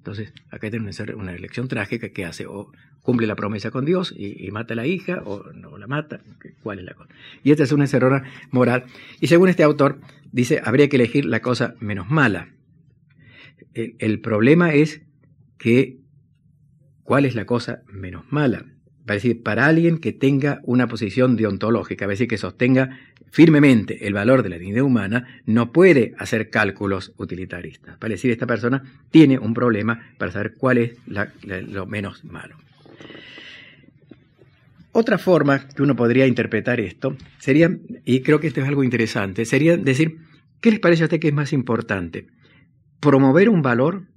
Entonces, acá tiene una, elección trágica que hace o cumple la promesa con Dios y, mata a la hija o no la mata. ¿Cuál es la cosa? Y esta es una encerrona moral. Y según este autor, dice, habría que elegir la cosa menos mala. El, problema es que, ¿cuál es la cosa menos mala? Va a decir, para alguien que tenga una posición deontológica, a decir que sostenga firmemente el valor de la dignidad humana, no puede hacer cálculos utilitaristas. Para decir, esta persona tiene un problema para saber cuál es lo menos malo. Otra forma que uno podría interpretar esto sería, y creo que esto es algo interesante, sería decir, ¿qué les parece a usted que es más importante? ¿Promover un valor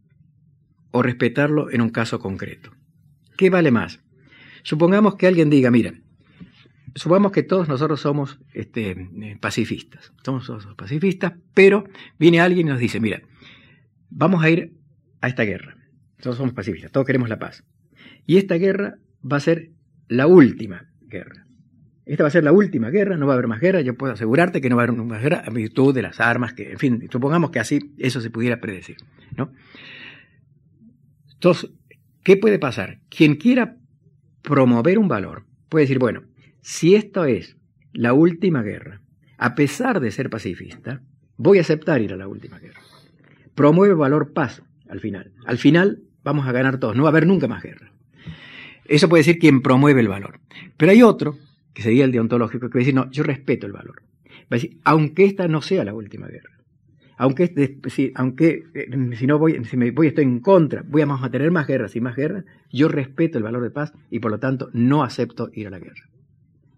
o respetarlo en un caso concreto? ¿Qué vale más? Supongamos que alguien diga, mira, supongamos que todos nosotros somos este, eh, pacifistas, somos todos pacifistas, pero viene alguien y nos dice, mira, vamos a ir a esta guerra, todos somos pacifistas, todos queremos la paz, y esta guerra va a ser la última guerra. Esta va a ser la última guerra, no va a haber más guerra, yo puedo asegurarte que no va a haber más guerra a virtud de las armas, que, en fin, supongamos que así eso se pudiera predecir. ¿no? Entonces, ¿qué puede pasar? Quien quiera promover un valor puede decir, bueno, si esto es la última guerra, a pesar de ser pacifista, voy a aceptar ir a la última guerra. Promueve valor paz al final. Al final vamos a ganar todos, no va a haber nunca más guerra. Eso puede decir quien promueve el valor. Pero hay otro, que sería el deontológico, que va a decir, no, yo respeto el valor. Va a decir, aunque esta no sea la última guerra, aunque, si, aunque eh, si no voy, si me voy, estoy en contra, voy a tener más guerras y más guerras, yo respeto el valor de paz y por lo tanto no acepto ir a la guerra.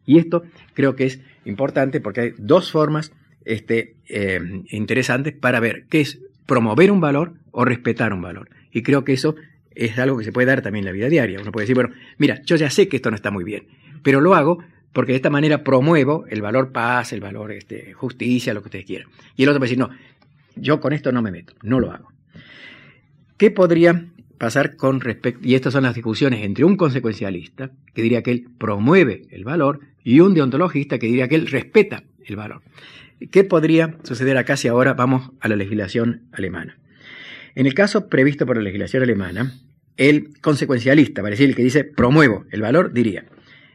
Y esto creo que es importante porque hay dos formas este, eh, interesantes para ver qué es promover un valor o respetar un valor. Y creo que eso es algo que se puede dar también en la vida diaria. Uno puede decir, bueno, mira, yo ya sé que esto no está muy bien, pero lo hago porque de esta manera promuevo el valor paz, el valor este, justicia, lo que ustedes quieran. Y el otro puede decir, no, yo con esto no me meto, no lo hago. ¿Qué podría pasar con respecto, y estas son las discusiones entre un consecuencialista, que diría que él promueve el valor, y un deontologista que diría que él respeta el valor? ¿Qué podría suceder acá si ahora vamos a la legislación alemana? En el caso previsto por la legislación alemana, el consecuencialista, para decir el que dice promuevo el valor, diría,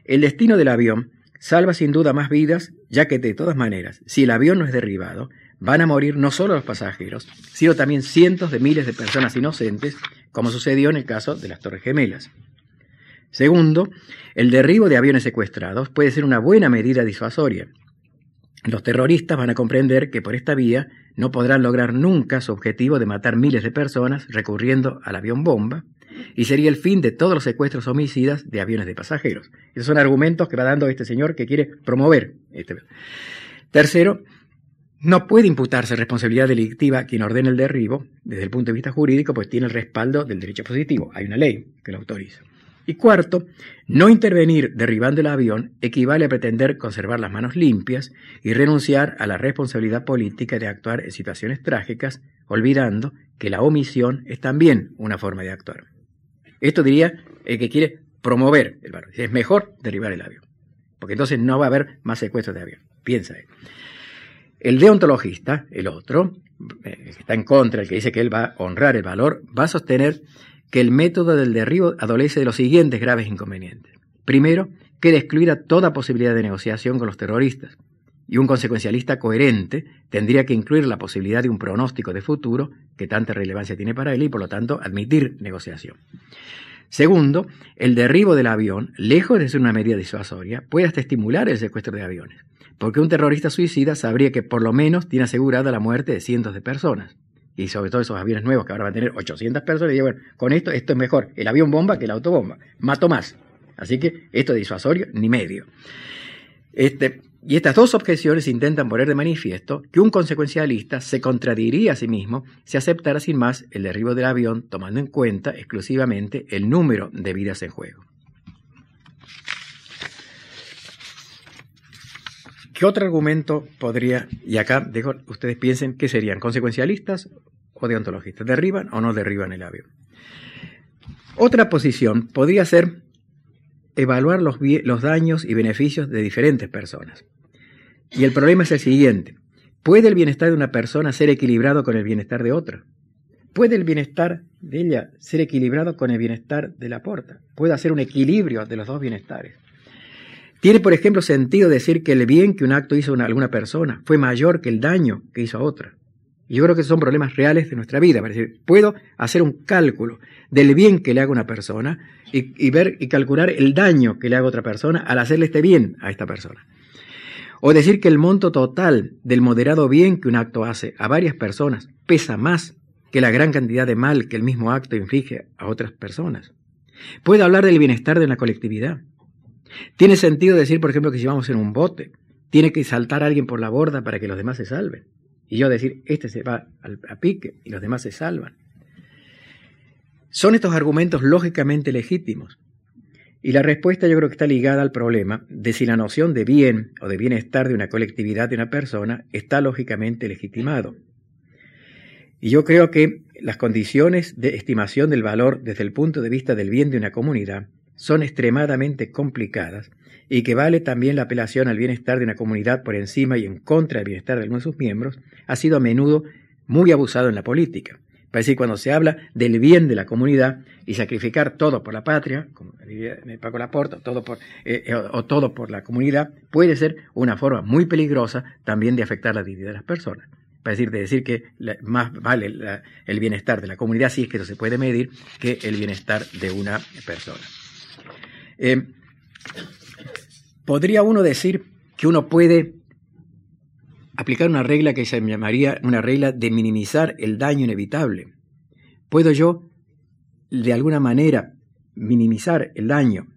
el destino del avión salva sin duda más vidas, ya que de todas maneras, si el avión no es derribado, van a morir no solo los pasajeros, sino también cientos de miles de personas inocentes, como sucedió en el caso de las Torres Gemelas. Segundo, el derribo de aviones secuestrados puede ser una buena medida disuasoria. Los terroristas van a comprender que por esta vía no podrán lograr nunca su objetivo de matar miles de personas recurriendo al avión bomba, y sería el fin de todos los secuestros homicidas de aviones de pasajeros. Esos son argumentos que va dando este señor que quiere promover. Este. Tercero, no puede imputarse responsabilidad delictiva quien ordena el derribo desde el punto de vista jurídico, pues tiene el respaldo del derecho positivo. Hay una ley que lo autoriza. Y cuarto, no intervenir derribando el avión equivale a pretender conservar las manos limpias y renunciar a la responsabilidad política de actuar en situaciones trágicas, olvidando que la omisión es también una forma de actuar. Esto diría el que quiere promover el barrio. Es mejor derribar el avión, porque entonces no va a haber más secuestros de avión. Piensa él. El deontologista, el otro, eh, que está en contra, el que dice que él va a honrar el valor, va a sostener que el método del derribo adolece de los siguientes graves inconvenientes. Primero, queda excluida toda posibilidad de negociación con los terroristas, y un consecuencialista coherente tendría que incluir la posibilidad de un pronóstico de futuro que tanta relevancia tiene para él y por lo tanto admitir negociación. Segundo, el derribo del avión, lejos de ser una medida disuasoria, puede hasta estimular el secuestro de aviones, porque un terrorista suicida sabría que por lo menos tiene asegurada la muerte de cientos de personas y sobre todo esos aviones nuevos que ahora van a tener 800 personas, y digo, bueno, con esto esto es mejor el avión bomba que la autobomba, mato más. Así que esto es disuasorio ni medio. Este, Y estas dos objeciones intentan poner de manifiesto que un consecuencialista se contradiría a sí mismo si aceptara sin más el derribo del avión tomando en cuenta exclusivamente el número de vidas en juego. ¿Qué otro argumento podría, y acá dejo, ustedes piensen que serían consecuencialistas o deontologistas, derriban o no derriban el avión? Otra posición podría ser evaluar los, los daños y beneficios de diferentes personas. Y el problema es el siguiente. ¿Puede el bienestar de una persona ser equilibrado con el bienestar de otra? ¿Puede el bienestar de ella ser equilibrado con el bienestar de la porta? ¿Puede hacer un equilibrio de los dos bienestares? ¿Tiene, por ejemplo, sentido decir que el bien que un acto hizo a alguna persona fue mayor que el daño que hizo a otra? Y yo creo que son problemas reales de nuestra vida. Decir, puedo hacer un cálculo del bien que le hago a una persona y, ver y calcular el daño que le hago a otra persona al hacerle este bien a esta persona. O decir que el monto total del moderado bien que un acto hace a varias personas pesa más que la gran cantidad de mal que el mismo acto inflige a otras personas. Puedo hablar del bienestar de la colectividad. Tiene sentido decir, por ejemplo, que si vamos en un bote, tiene que saltar alguien por la borda para que los demás se salven. Y yo decir, este se va a pique y los demás se salvan. Son estos argumentos lógicamente legítimos. Y la respuesta yo creo que está ligada al problema de si la noción de bien o de bienestar de una colectividad, de una persona, está lógicamente legitimado. Y yo creo que las condiciones de estimación del valor desde el punto de vista del bien de una comunidad son extremadamente complicadas y que vale también la apelación al bienestar de una comunidad por encima y en contra del bienestar de algunos de sus miembros, ha sido a menudo muy abusado en la política. Para decir, cuando se habla del bien de la comunidad y sacrificar todo por la patria, como me Paco Laporta, todo por, eh, eh, o todo por la comunidad, puede ser una forma muy peligrosa también de afectar la dignidad de las personas. Para decir, de decir que más vale el bienestar de la comunidad, si es que eso se puede medir, que el bienestar de una persona. Eh, podría uno decir que uno puede aplicar una regla que se llamaría una regla de minimizar el daño inevitable. ¿Puedo yo, de alguna manera, minimizar el daño?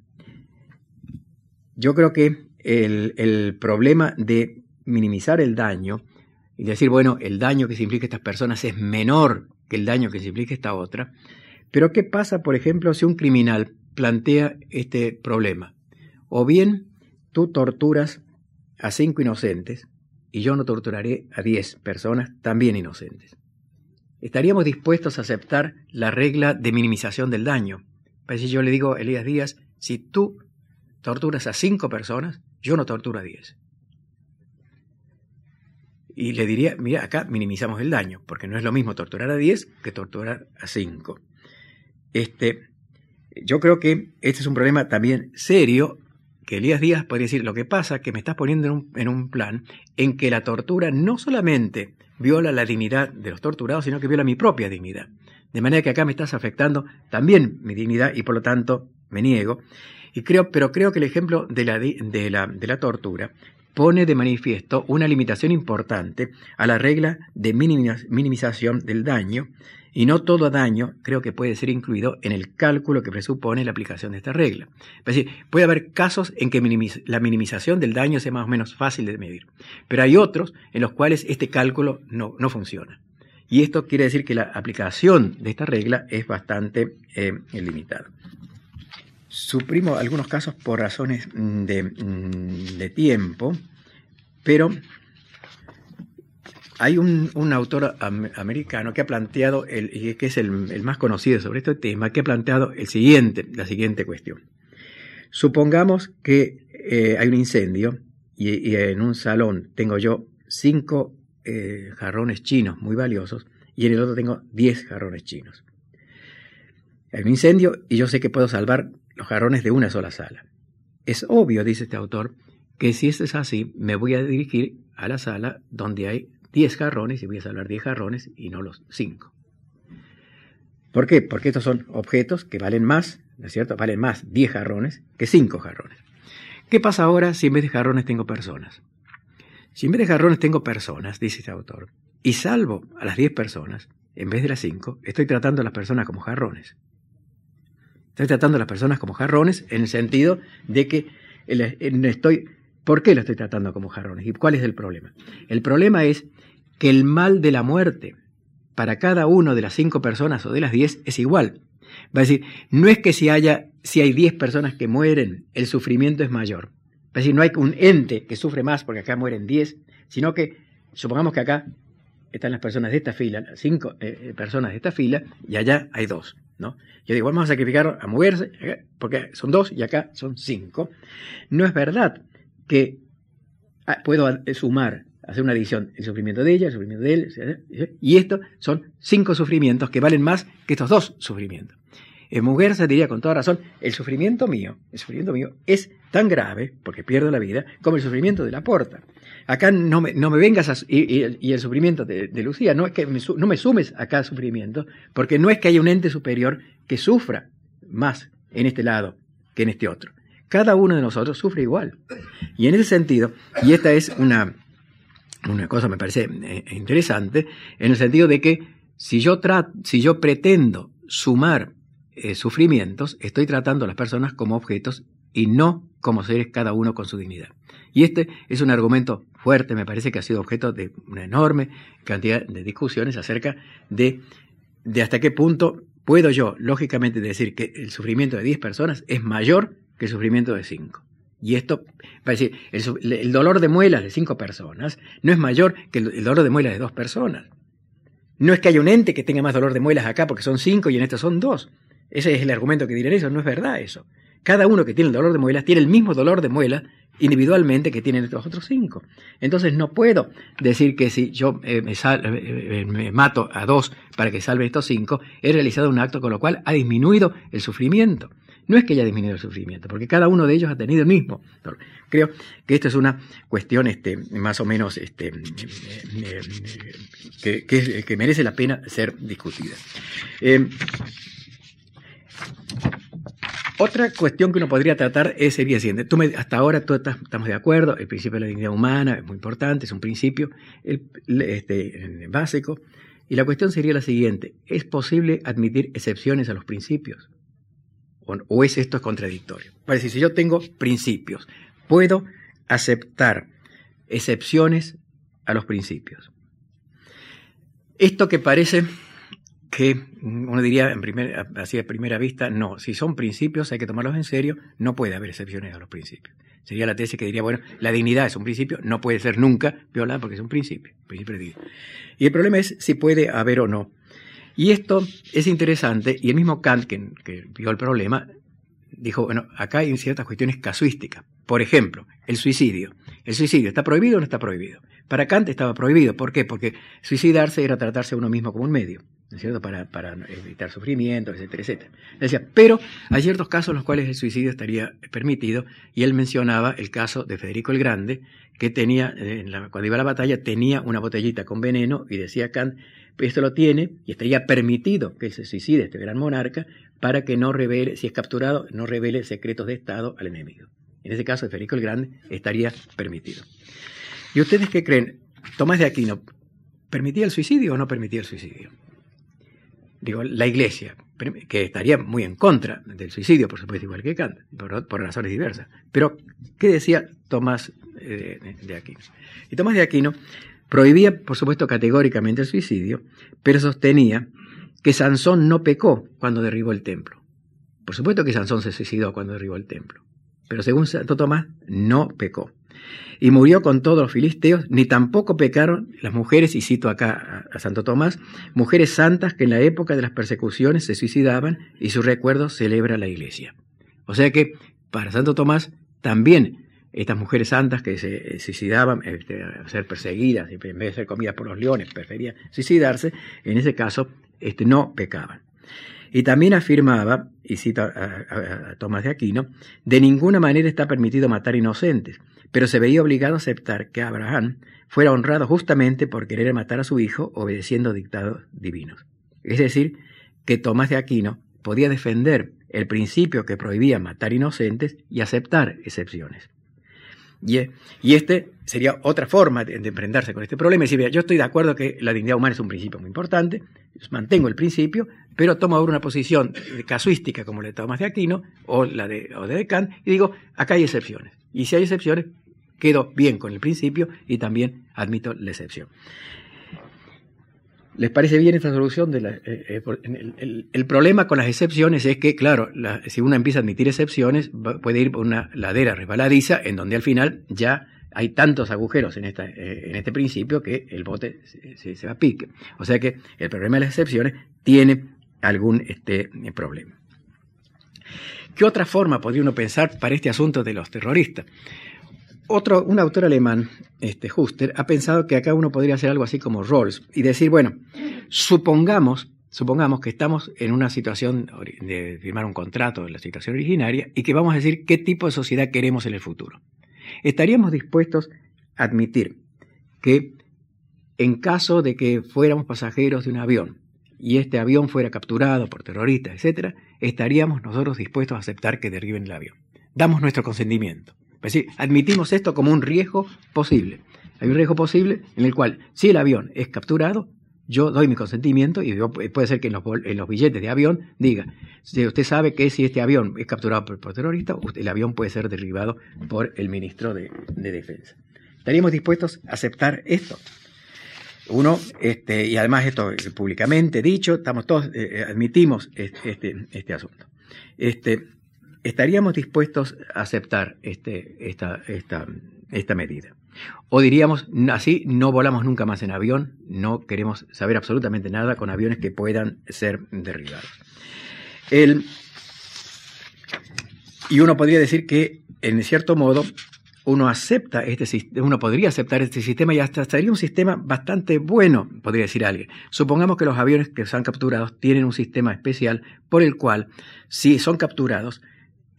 Yo creo que el, el problema de minimizar el daño y decir, bueno, el daño que se implica a estas personas es menor que el daño que se implica a esta otra, pero ¿qué pasa, por ejemplo, si un criminal plantea este problema. O bien tú torturas a cinco inocentes y yo no torturaré a diez personas también inocentes. ¿Estaríamos dispuestos a aceptar la regla de minimización del daño? Pues si yo le digo a Elías Díaz, si tú torturas a cinco personas, yo no torturo a diez. Y le diría, mira, acá minimizamos el daño, porque no es lo mismo torturar a diez que torturar a cinco. Este, yo creo que este es un problema también serio que Elías Díaz podría decir, lo que pasa es que me estás poniendo en un, plan en que la tortura no solamente viola la dignidad de los torturados, sino que viola mi propia dignidad. De manera que acá me estás afectando también mi dignidad y por lo tanto me niego. Y creo, pero creo que el ejemplo de la, de la, de la tortura pone de manifiesto una limitación importante a la regla de minimización del daño y no todo daño creo que puede ser incluido en el cálculo que presupone la aplicación de esta regla. Es decir, puede haber casos en que la minimización del daño sea más o menos fácil de medir, pero hay otros en los cuales este cálculo no, funciona. Y esto quiere decir que la aplicación de esta regla es bastante eh, limitada. Suprimo algunos casos por razones de, mm, de tiempo, pero hay un, autor americano que ha planteado, el, que es el, más conocido sobre este tema, que ha planteado el siguiente, la siguiente cuestión. Supongamos que eh, hay un incendio y, en un salón tengo yo cinco eh, jarrones chinos muy valiosos y en el otro tengo diez jarrones chinos. Hay un incendio y yo sé que puedo salvar los jarrones de una sola sala. Es obvio, dice este autor, que si esto es así, me voy a dirigir a la sala donde hay 10 jarrones y voy a salvar 10 jarrones y no los 5. ¿Por qué? Porque estos son objetos que valen más, ¿no es cierto? Valen más 10 jarrones que 5 jarrones. ¿Qué pasa ahora si en vez de jarrones tengo personas? Si en vez de jarrones tengo personas, dice este autor, y salvo a las 10 personas, en vez de las 5, estoy tratando a las personas como jarrones. Estoy tratando a las personas como jarrones en el sentido de que estoy ¿Por qué lo estoy tratando como jarrones? ¿Y cuál es el problema? El problema es que el mal de la muerte para cada uno de las cinco personas o de las diez es igual. Va a decir, no es que si, haya, si hay diez personas que mueren, el sufrimiento es mayor. Va a decir, no hay un ente que sufre más porque acá mueren diez, sino que supongamos que acá están las personas de esta fila, cinco eh, eh, personas de esta fila, y allá hay dos. ¿no? Yo digo, vamos a sacrificar a moverse, porque son dos y acá son cinco. No es verdad que ah, puedo sumar, hacer una adición, el sufrimiento de ella, el sufrimiento de él, y esto son cinco sufrimientos que valen más que estos dos sufrimientos. En mujer se diría con toda razón, el sufrimiento mío, el sufrimiento mío es tan grave, porque pierdo la vida, como el sufrimiento de la porta. Acá no me, no me vengas a, y, el sufrimiento de, Lucía, no es que no me sumes acá al sufrimiento, porque no es que haya un ente superior que sufra más en este lado que en este otro. Cada uno de nosotros sufre igual. Y en ese sentido, y esta es una, una cosa me parece eh, interesante, en el sentido de que si yo, si yo pretendo sumar eh, sufrimientos, estoy tratando a las personas como objetos y no como seres cada uno con su dignidad. Y este es un argumento fuerte, me parece que ha sido objeto de una enorme cantidad de discusiones acerca de, de hasta qué punto puedo yo, lógicamente, decir que el sufrimiento de 10 personas es mayor que el sufrimiento de 5. Y esto, va a decir, el, dolor de muelas de 5 personas no es mayor que el, dolor de muelas de 2 personas. No es que haya un ente que tenga más dolor de muelas acá porque son 5 y en esto son 2. Ese es el argumento que dirán eso, no es verdad eso. Cada uno que tiene el dolor de muelas tiene el mismo dolor de muelas individualmente que tienen estos otros cinco. Entonces no puedo decir que si yo eh, me, eh, eh, me, mato a dos para que salve estos cinco, he realizado un acto con lo cual ha disminuido el sufrimiento. No es que haya disminuido el sufrimiento, porque cada uno de ellos ha tenido el mismo. Creo que esta es una cuestión este, más o menos este, que, merece la pena ser discutida. Otra cuestión que uno podría tratar es, sería siguiente. Tú hasta ahora todos estamos de acuerdo, el principio de la dignidad humana es muy importante, es un principio este, básico. Y la cuestión sería la siguiente, ¿es posible admitir excepciones a los principios? ¿O, es esto contradictorio? Para decir, si yo tengo principios, ¿puedo aceptar excepciones a los principios? Esto que parece que uno diría en primer, así a primera vista, no, si son principios hay que tomarlos en serio, no puede haber excepciones a los principios. Sería la tesis que diría, bueno, la dignidad es un principio, no puede ser nunca violada porque es un principio, principio de Y el problema es si puede haber o no. Y esto es interesante, y el mismo Kant, que, vio el problema, dijo, bueno, acá hay ciertas cuestiones casuísticas. Por ejemplo, el suicidio. ¿El suicidio está prohibido o no está prohibido? Para Kant estaba prohibido. ¿Por qué? Porque suicidarse era tratarse a uno mismo como un medio. ¿No? Para, para evitar sufrimiento, etcétera, etcétera. Decía, pero hay ciertos casos en los cuales el suicidio estaría permitido, y él mencionaba el caso de Federico el Grande, que tenía, en la, cuando iba a la batalla, tenía una botellita con veneno, y decía Kant, esto lo tiene, y estaría permitido que se suicide este gran monarca, para que no revele, si es capturado, no revele secretos de Estado al enemigo. En ese caso, Federico el Grande estaría permitido. ¿Y ustedes qué creen? Tomás de Aquino, ¿permitía el suicidio o no permitía el suicidio? Digo, la Iglesia, que estaría muy en contra del suicidio, por supuesto, igual que Kant, por, razones diversas. Pero, ¿qué decía Tomás eh, de Aquino? Y Tomás de Aquino prohibía, por supuesto, categóricamente el suicidio, pero sostenía que Sansón no pecó cuando derribó el templo. Por supuesto que Sansón se suicidó cuando derribó el templo, pero según Santo Tomás, no pecó y murió con todos los filisteos, ni tampoco pecaron las mujeres, y cito acá a, Santo Tomás, mujeres santas que en la época de las persecuciones se suicidaban y su recuerdo celebra la iglesia. O sea que para Santo Tomás también estas mujeres santas que se suicidaban, este, ser perseguidas, en vez de ser comidas por los leones, preferían suicidarse, en ese caso este, no pecaban. Y también afirmaba, y cito a, Tomás de Aquino, de ninguna manera está permitido matar inocentes, pero se veía obligado a aceptar que Abraham fuera honrado justamente por querer matar a su hijo obedeciendo dictados divinos. Es decir, que Tomás de Aquino podía defender el principio que prohibía matar inocentes y aceptar excepciones. Y, este sería otra forma de, emprenderse con este problema. decir, yo estoy de acuerdo que la dignidad humana es un principio muy importante, mantengo el principio, pero tomo ahora una posición casuística como la de Tomás de Aquino o la de, o de Kant y digo, acá hay excepciones. Y si hay excepciones, quedo bien con el principio y también admito la excepción. ¿Les parece bien esta solución? De la, eh, eh, el, problema con las excepciones es que, claro, si uno empieza a admitir excepciones, puede ir por una ladera resbaladiza en donde al final ya hay tantos agujeros en, esta, eh, en este principio que el bote se, se, va a pique. O sea que el problema de las excepciones tiene algún este, problema. ¿Qué otra forma podría uno pensar para este asunto de los terroristas? Otro, un autor alemán, este Huster, ha pensado que acá uno podría hacer algo así como Rawls y decir, bueno, supongamos, supongamos que estamos en una situación de firmar un contrato en la situación originaria y que vamos a decir qué tipo de sociedad queremos en el futuro. Estaríamos dispuestos a admitir que en caso de que fuéramos pasajeros de un avión y este avión fuera capturado por terroristas, etc., estaríamos nosotros dispuestos a aceptar que derriben el avión. Damos nuestro consentimiento. Es decir, admitimos esto como un riesgo posible. Hay un riesgo posible en el cual, si el avión es capturado, yo doy mi consentimiento y puede ser que en los, billetes de avión diga, si usted sabe que si este avión es capturado por, terroristas, el avión puede ser derribado por el ministro de, Defensa. ¿Estaríamos dispuestos a aceptar esto? Uno, este, y además esto públicamente dicho, estamos todos, eh, eh, admitimos este, este, asunto. Este, estaríamos dispuestos a aceptar este, esta, medida. O diríamos, así no volamos nunca más en avión, no queremos saber absolutamente nada con aviones que puedan ser derribados. y uno podría decir que, en cierto modo, uno acepta este uno podría aceptar este sistema y hasta sería un sistema bastante bueno, podría decir alguien. Supongamos que los aviones que son capturados tienen un sistema especial por el cual, si son capturados,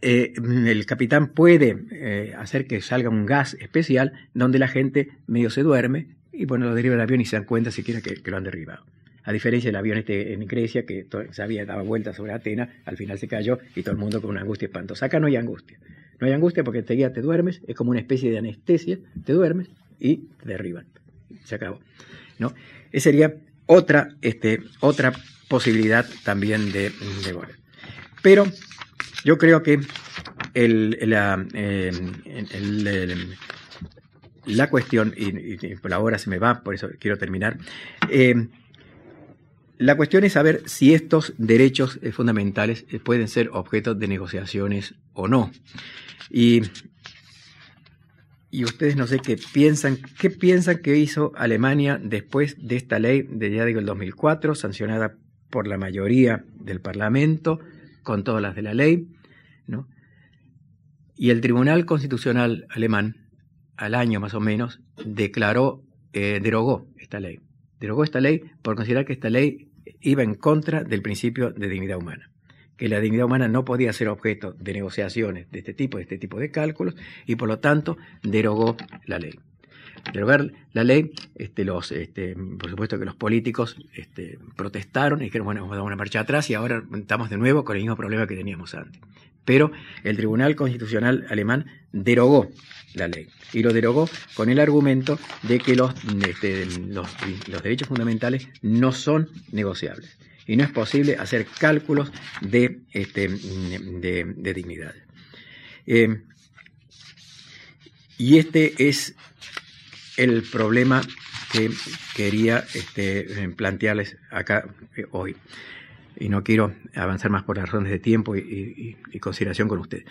eh, el capitán puede eh, hacer que salga un gas especial donde la gente medio se duerme y bueno, lo deriva el avión y se dan cuenta siquiera que, que lo han derribado. A diferencia del avión este en Grecia, que se había dado vueltas sobre Atenas, al final se cayó y todo el mundo con una angustia espantosa. Acá no hay angustia. No hay angustia porque enseguida te duermes, es como una especie de anestesia, te duermes y te derriban. Se acabó. ¿no? Esa sería otra, este, otra posibilidad también de, de. Pero yo creo que la, la, cuestión, y, por ahora se me va, por eso quiero terminar, eh, la cuestión es saber si estos derechos eh, fundamentales eh, pueden ser objeto de negociaciones o no. Y, y ustedes no sé qué piensan, qué piensan que hizo Alemania después de esta ley de ya digo el 2004, sancionada por la mayoría del Parlamento, con todas las de la ley, ¿no? Y el Tribunal Constitucional alemán, al año más o menos, declaró, eh, derogó esta ley. Derogó esta ley por considerar que esta ley iba en contra del principio de dignidad humana que la dignidad humana no podía ser objeto de negociaciones de este tipo, de este tipo de cálculos, y por lo tanto derogó la ley derogar la ley, este, los, este, por supuesto que los políticos este, protestaron y dijeron, bueno, vamos a dar una marcha atrás y ahora estamos de nuevo con el mismo problema que teníamos antes. Pero el Tribunal Constitucional alemán derogó la ley y lo derogó con el argumento de que los, derechos fundamentales no son negociables y no es posible hacer cálculos de, este, dignidad. Eh, y este es el problema que quería este, plantearles acá eh, hoy. Y no quiero avanzar más por razones de tiempo y, consideración con ustedes.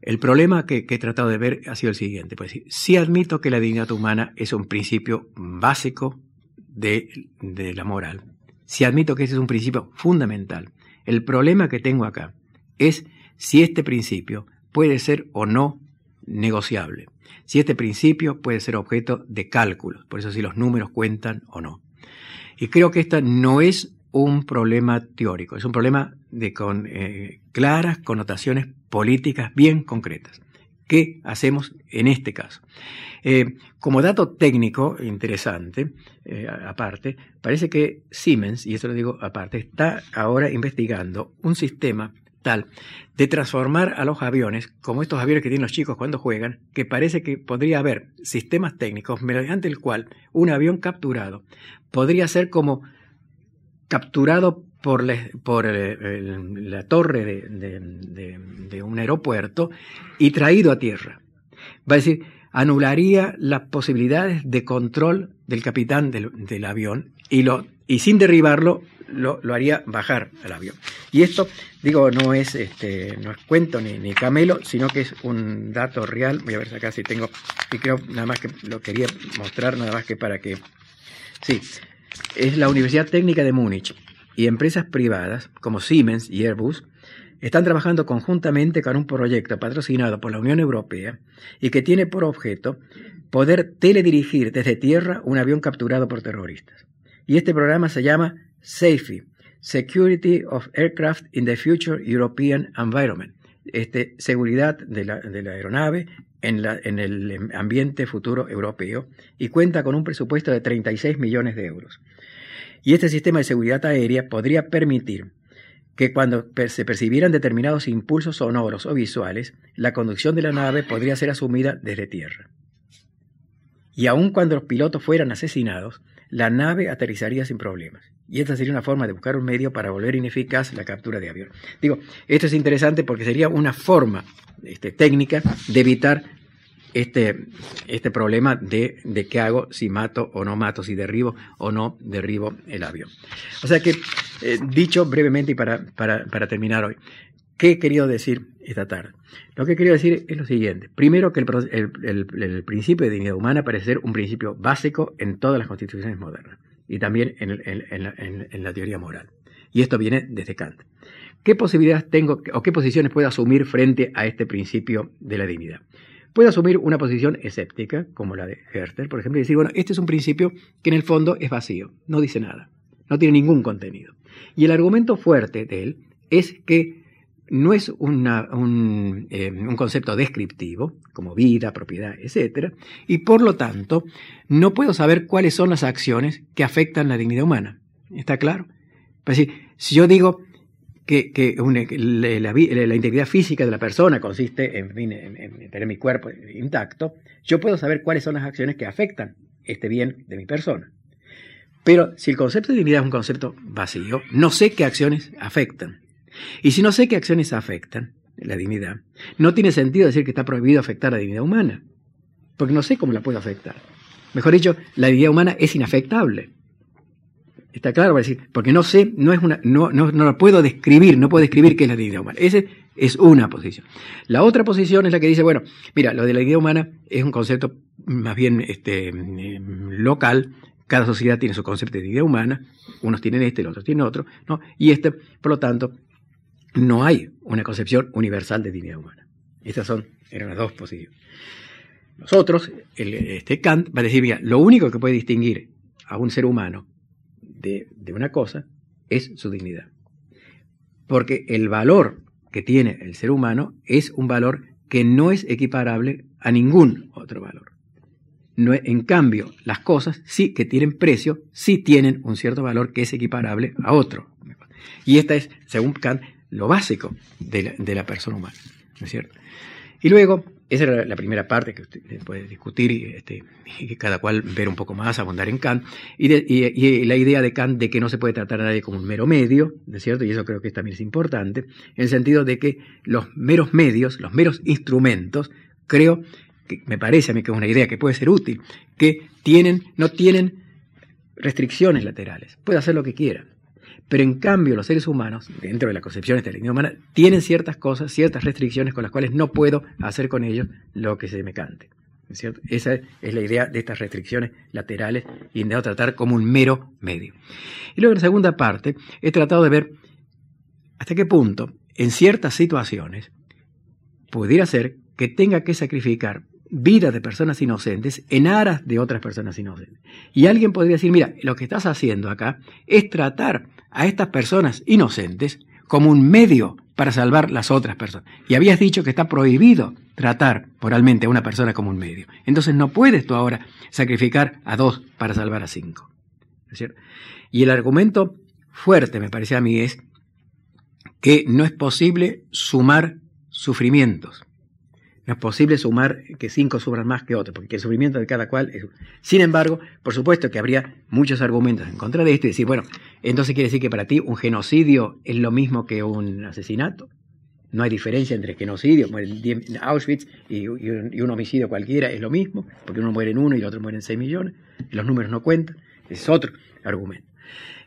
El problema que, he tratado de ver ha sido el siguiente. Pues, admito que la dignidad humana es un principio básico de, de la moral. Sí admito que ese es un principio fundamental. El problema que tengo acá es si este principio puede ser o no negociable si este principio puede ser objeto de cálculos, por eso si los números cuentan o no. Y creo que este no es un problema teórico, es un problema de con eh, claras connotaciones políticas bien concretas. ¿Qué hacemos en este caso? Eh, como dato técnico interesante, eh, aparte, parece que Siemens, y eso lo digo aparte, está ahora investigando un sistema tal de transformar a los aviones, como estos aviones que tienen los chicos cuando juegan, que parece que podría haber sistemas técnicos mediante el cual un avión capturado podría ser como capturado por, eh, la torre de, un aeropuerto y traído a tierra. Va a decir, anularía las posibilidades de control del capitán del, avión y, lo, y sin derribarlo lo, haría bajar al avión. Y esto, digo, no es, este, no es cuento ni, ni camelo, sino que es un dato real. Voy a ver acá si tengo, y creo nada más que lo quería mostrar, nada más que para que... Sí, es la Universidad Técnica de Múnich y empresas privadas como Siemens y Airbus están trabajando conjuntamente con un proyecto patrocinado por la Unión Europea y que tiene por objeto poder teledirigir desde tierra un avión capturado por terroristas. Y este programa se llama SAFE, Security of Aircraft in the Future European Environment, este, seguridad de la, aeronave en, en, el ambiente futuro europeo y cuenta con un presupuesto de 36 millones de euros. Y este sistema de seguridad aérea podría permitir que cuando se percibieran determinados impulsos sonoros o visuales, la conducción de la nave podría ser asumida desde tierra. Y aun cuando los pilotos fueran asesinados, la nave aterrizaría sin problemas. Y esta sería una forma de buscar un medio para volver ineficaz la captura de avión. Digo, esto es interesante porque sería una forma este, técnica de evitar este, este problema de, de, qué hago si mato o no mato, si derribo o no derribo el avión. O sea que, eh, dicho brevemente y para, para, para, terminar hoy, ¿qué he querido decir esta tarde? Lo que he querido decir es lo siguiente. Primero, que el, principio de dignidad humana parece ser un principio básico en todas las constituciones modernas y también en, la, teoría moral. Y esto viene desde Kant. ¿Qué posibilidades tengo o qué posiciones puedo asumir frente a este principio de la dignidad? puede asumir una posición escéptica, como la de Herter, por ejemplo, y decir, bueno, este es un principio que en el fondo es vacío, no dice nada, no tiene ningún contenido. Y el argumento fuerte de él es que no es un, eh, un, concepto descriptivo, como vida, propiedad, etc. Y por lo tanto, no puedo saber cuáles son las acciones que afectan la dignidad humana. ¿Está claro? Es decir, si yo digo, que, la, integridad física de la persona consiste en, tener mi cuerpo intacto, yo puedo saber cuáles son las acciones que afectan este bien de mi persona. Pero si el concepto de dignidad es un concepto vacío, no sé qué acciones afectan. Y si no sé qué acciones afectan la dignidad, no tiene sentido decir que está prohibido afectar la dignidad humana, porque no sé cómo la puedo afectar. Mejor dicho, la dignidad humana es inafectable. Está claro, decir, porque no sé, no es una, no, no, no lo puedo describir, no puedo describir qué es la dignidad humana. Esa es una posición. La otra posición es la que dice, bueno, mira, lo de la dignidad humana es un concepto más bien este, local, cada sociedad tiene su concepto de dignidad humana, unos tienen este, los otros tienen otro, ¿no? Y este, por lo tanto, no hay una concepción universal de dignidad humana. Estas son, eran las dos posiciones. Nosotros, este Kant va a decir, mira, lo único que puede distinguir a un ser humano de, una cosa es su dignidad. Porque el valor que tiene el ser humano es un valor que no es equiparable a ningún otro valor. No, en cambio, las cosas sí que tienen precio, sí tienen un cierto valor que es equiparable a otro. Y esta es, según Kant, lo básico de la, persona humana. ¿No es cierto? Y luego, esa era la primera parte que usted puede discutir y, este, cada cual ver un poco más, abundar en Kant. Y, y, la idea de Kant de que no se puede tratar a nadie como un mero medio, ¿no es cierto? Y eso creo que también es importante, en el sentido de que los meros medios, los meros instrumentos, creo que me parece a mí que es una idea que puede ser útil, que tienen, no tienen restricciones laterales, puede hacer lo que quiera. Pero en cambio los seres humanos, dentro de la concepción de la línea humana, tienen ciertas cosas, ciertas restricciones con las cuales no puedo hacer con ellos lo que se me cante. cierto? Esa es la idea de estas restricciones laterales y de tratar como un mero medio. Y luego en la segunda parte he tratado de ver hasta qué punto en ciertas situaciones pudiera ser que tenga que sacrificar vida de personas inocentes en aras de otras personas inocentes. Y alguien podría decir, mira, lo que estás haciendo acá es tratar a estas personas inocentes como un medio para salvar las otras personas. Y habías dicho que está prohibido tratar moralmente a una persona como un medio. Entonces no puedes tú ahora sacrificar a dos para salvar a cinco. Y el argumento fuerte, me parece a mí, es que no es posible sumar sufrimientos. No es posible sumar que cinco sufran más que otros, porque el sufrimiento de cada cual es... Sin embargo, por supuesto que habría muchos argumentos en contra de esto y decir, bueno, entonces quiere decir que para ti un genocidio es lo mismo que un asesinato. No hay diferencia entre genocidio, en Auschwitz y, un, homicidio cualquiera, es lo mismo, porque uno muere en uno y el otro muere en 6 millones, los números no cuentan, es otro argumento.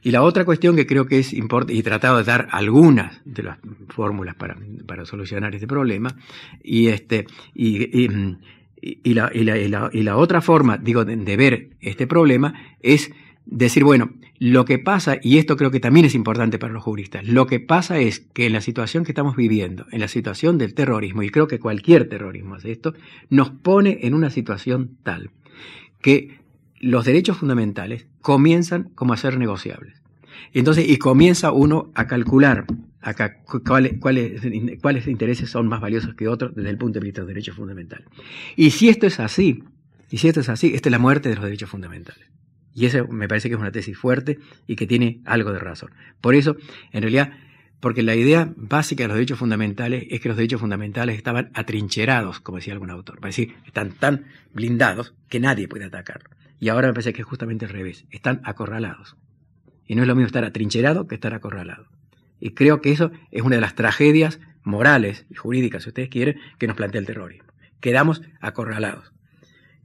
Y la otra cuestión que creo que es importante, y he tratado de dar algunas de las fórmulas para, para solucionar este problema, y, este, y, y, la, la, la, otra forma, digo, de ver este problema es decir, bueno, lo que pasa, y esto creo que también es importante para los juristas, lo que pasa es que en la situación que estamos viviendo, en la situación del terrorismo, y creo que cualquier terrorismo hace esto, nos pone en una situación tal que los derechos fundamentales comienzan como a ser negociables. Entonces, y comienza uno a calcular cuáles, intereses son más valiosos que otros desde el punto de vista de los derechos fundamentales. Y si esto es así, y si esto es así, esta es la muerte de los derechos fundamentales. Y eso me parece que es una tesis fuerte y que tiene algo de razón. Por eso, en realidad, porque la idea básica de los derechos fundamentales es que los derechos fundamentales estaban atrincherados, como decía algún autor. Es decir, están tan blindados que nadie puede atacarlos. Y ahora me parece que es justamente al revés. Están acorralados. Y no es lo mismo estar atrincherado que estar acorralado. Y creo que eso es una de las tragedias morales y jurídicas, si ustedes quieren, que nos plantea el terrorismo. Quedamos acorralados.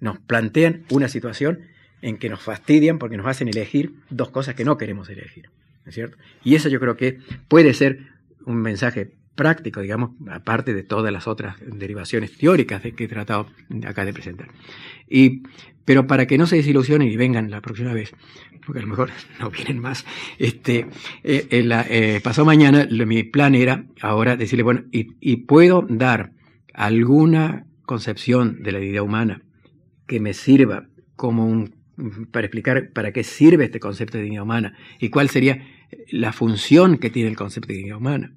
Nos plantean una situación en que nos fastidian porque nos hacen elegir dos cosas que no queremos elegir. ¿no es cierto? Y eso yo creo que puede ser un mensaje práctico, digamos, aparte de todas las otras derivaciones teóricas que he tratado acá de presentar. Y, pero para que no se desilusionen y vengan la próxima vez, porque a lo mejor no vienen más, este, eh, eh, pasado mañana mi plan era ahora decirle, bueno, y, puedo dar alguna concepción de la idea humana que me sirva como un para explicar para qué sirve este concepto de dignidad humana y cuál sería la función que tiene el concepto de dignidad humana.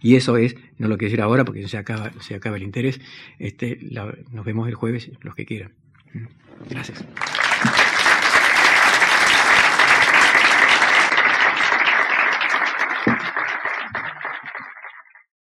Y eso es, no lo quiero decir ahora porque se acaba, se acaba el interés, este, nos vemos el jueves, los que quieran. Gracias.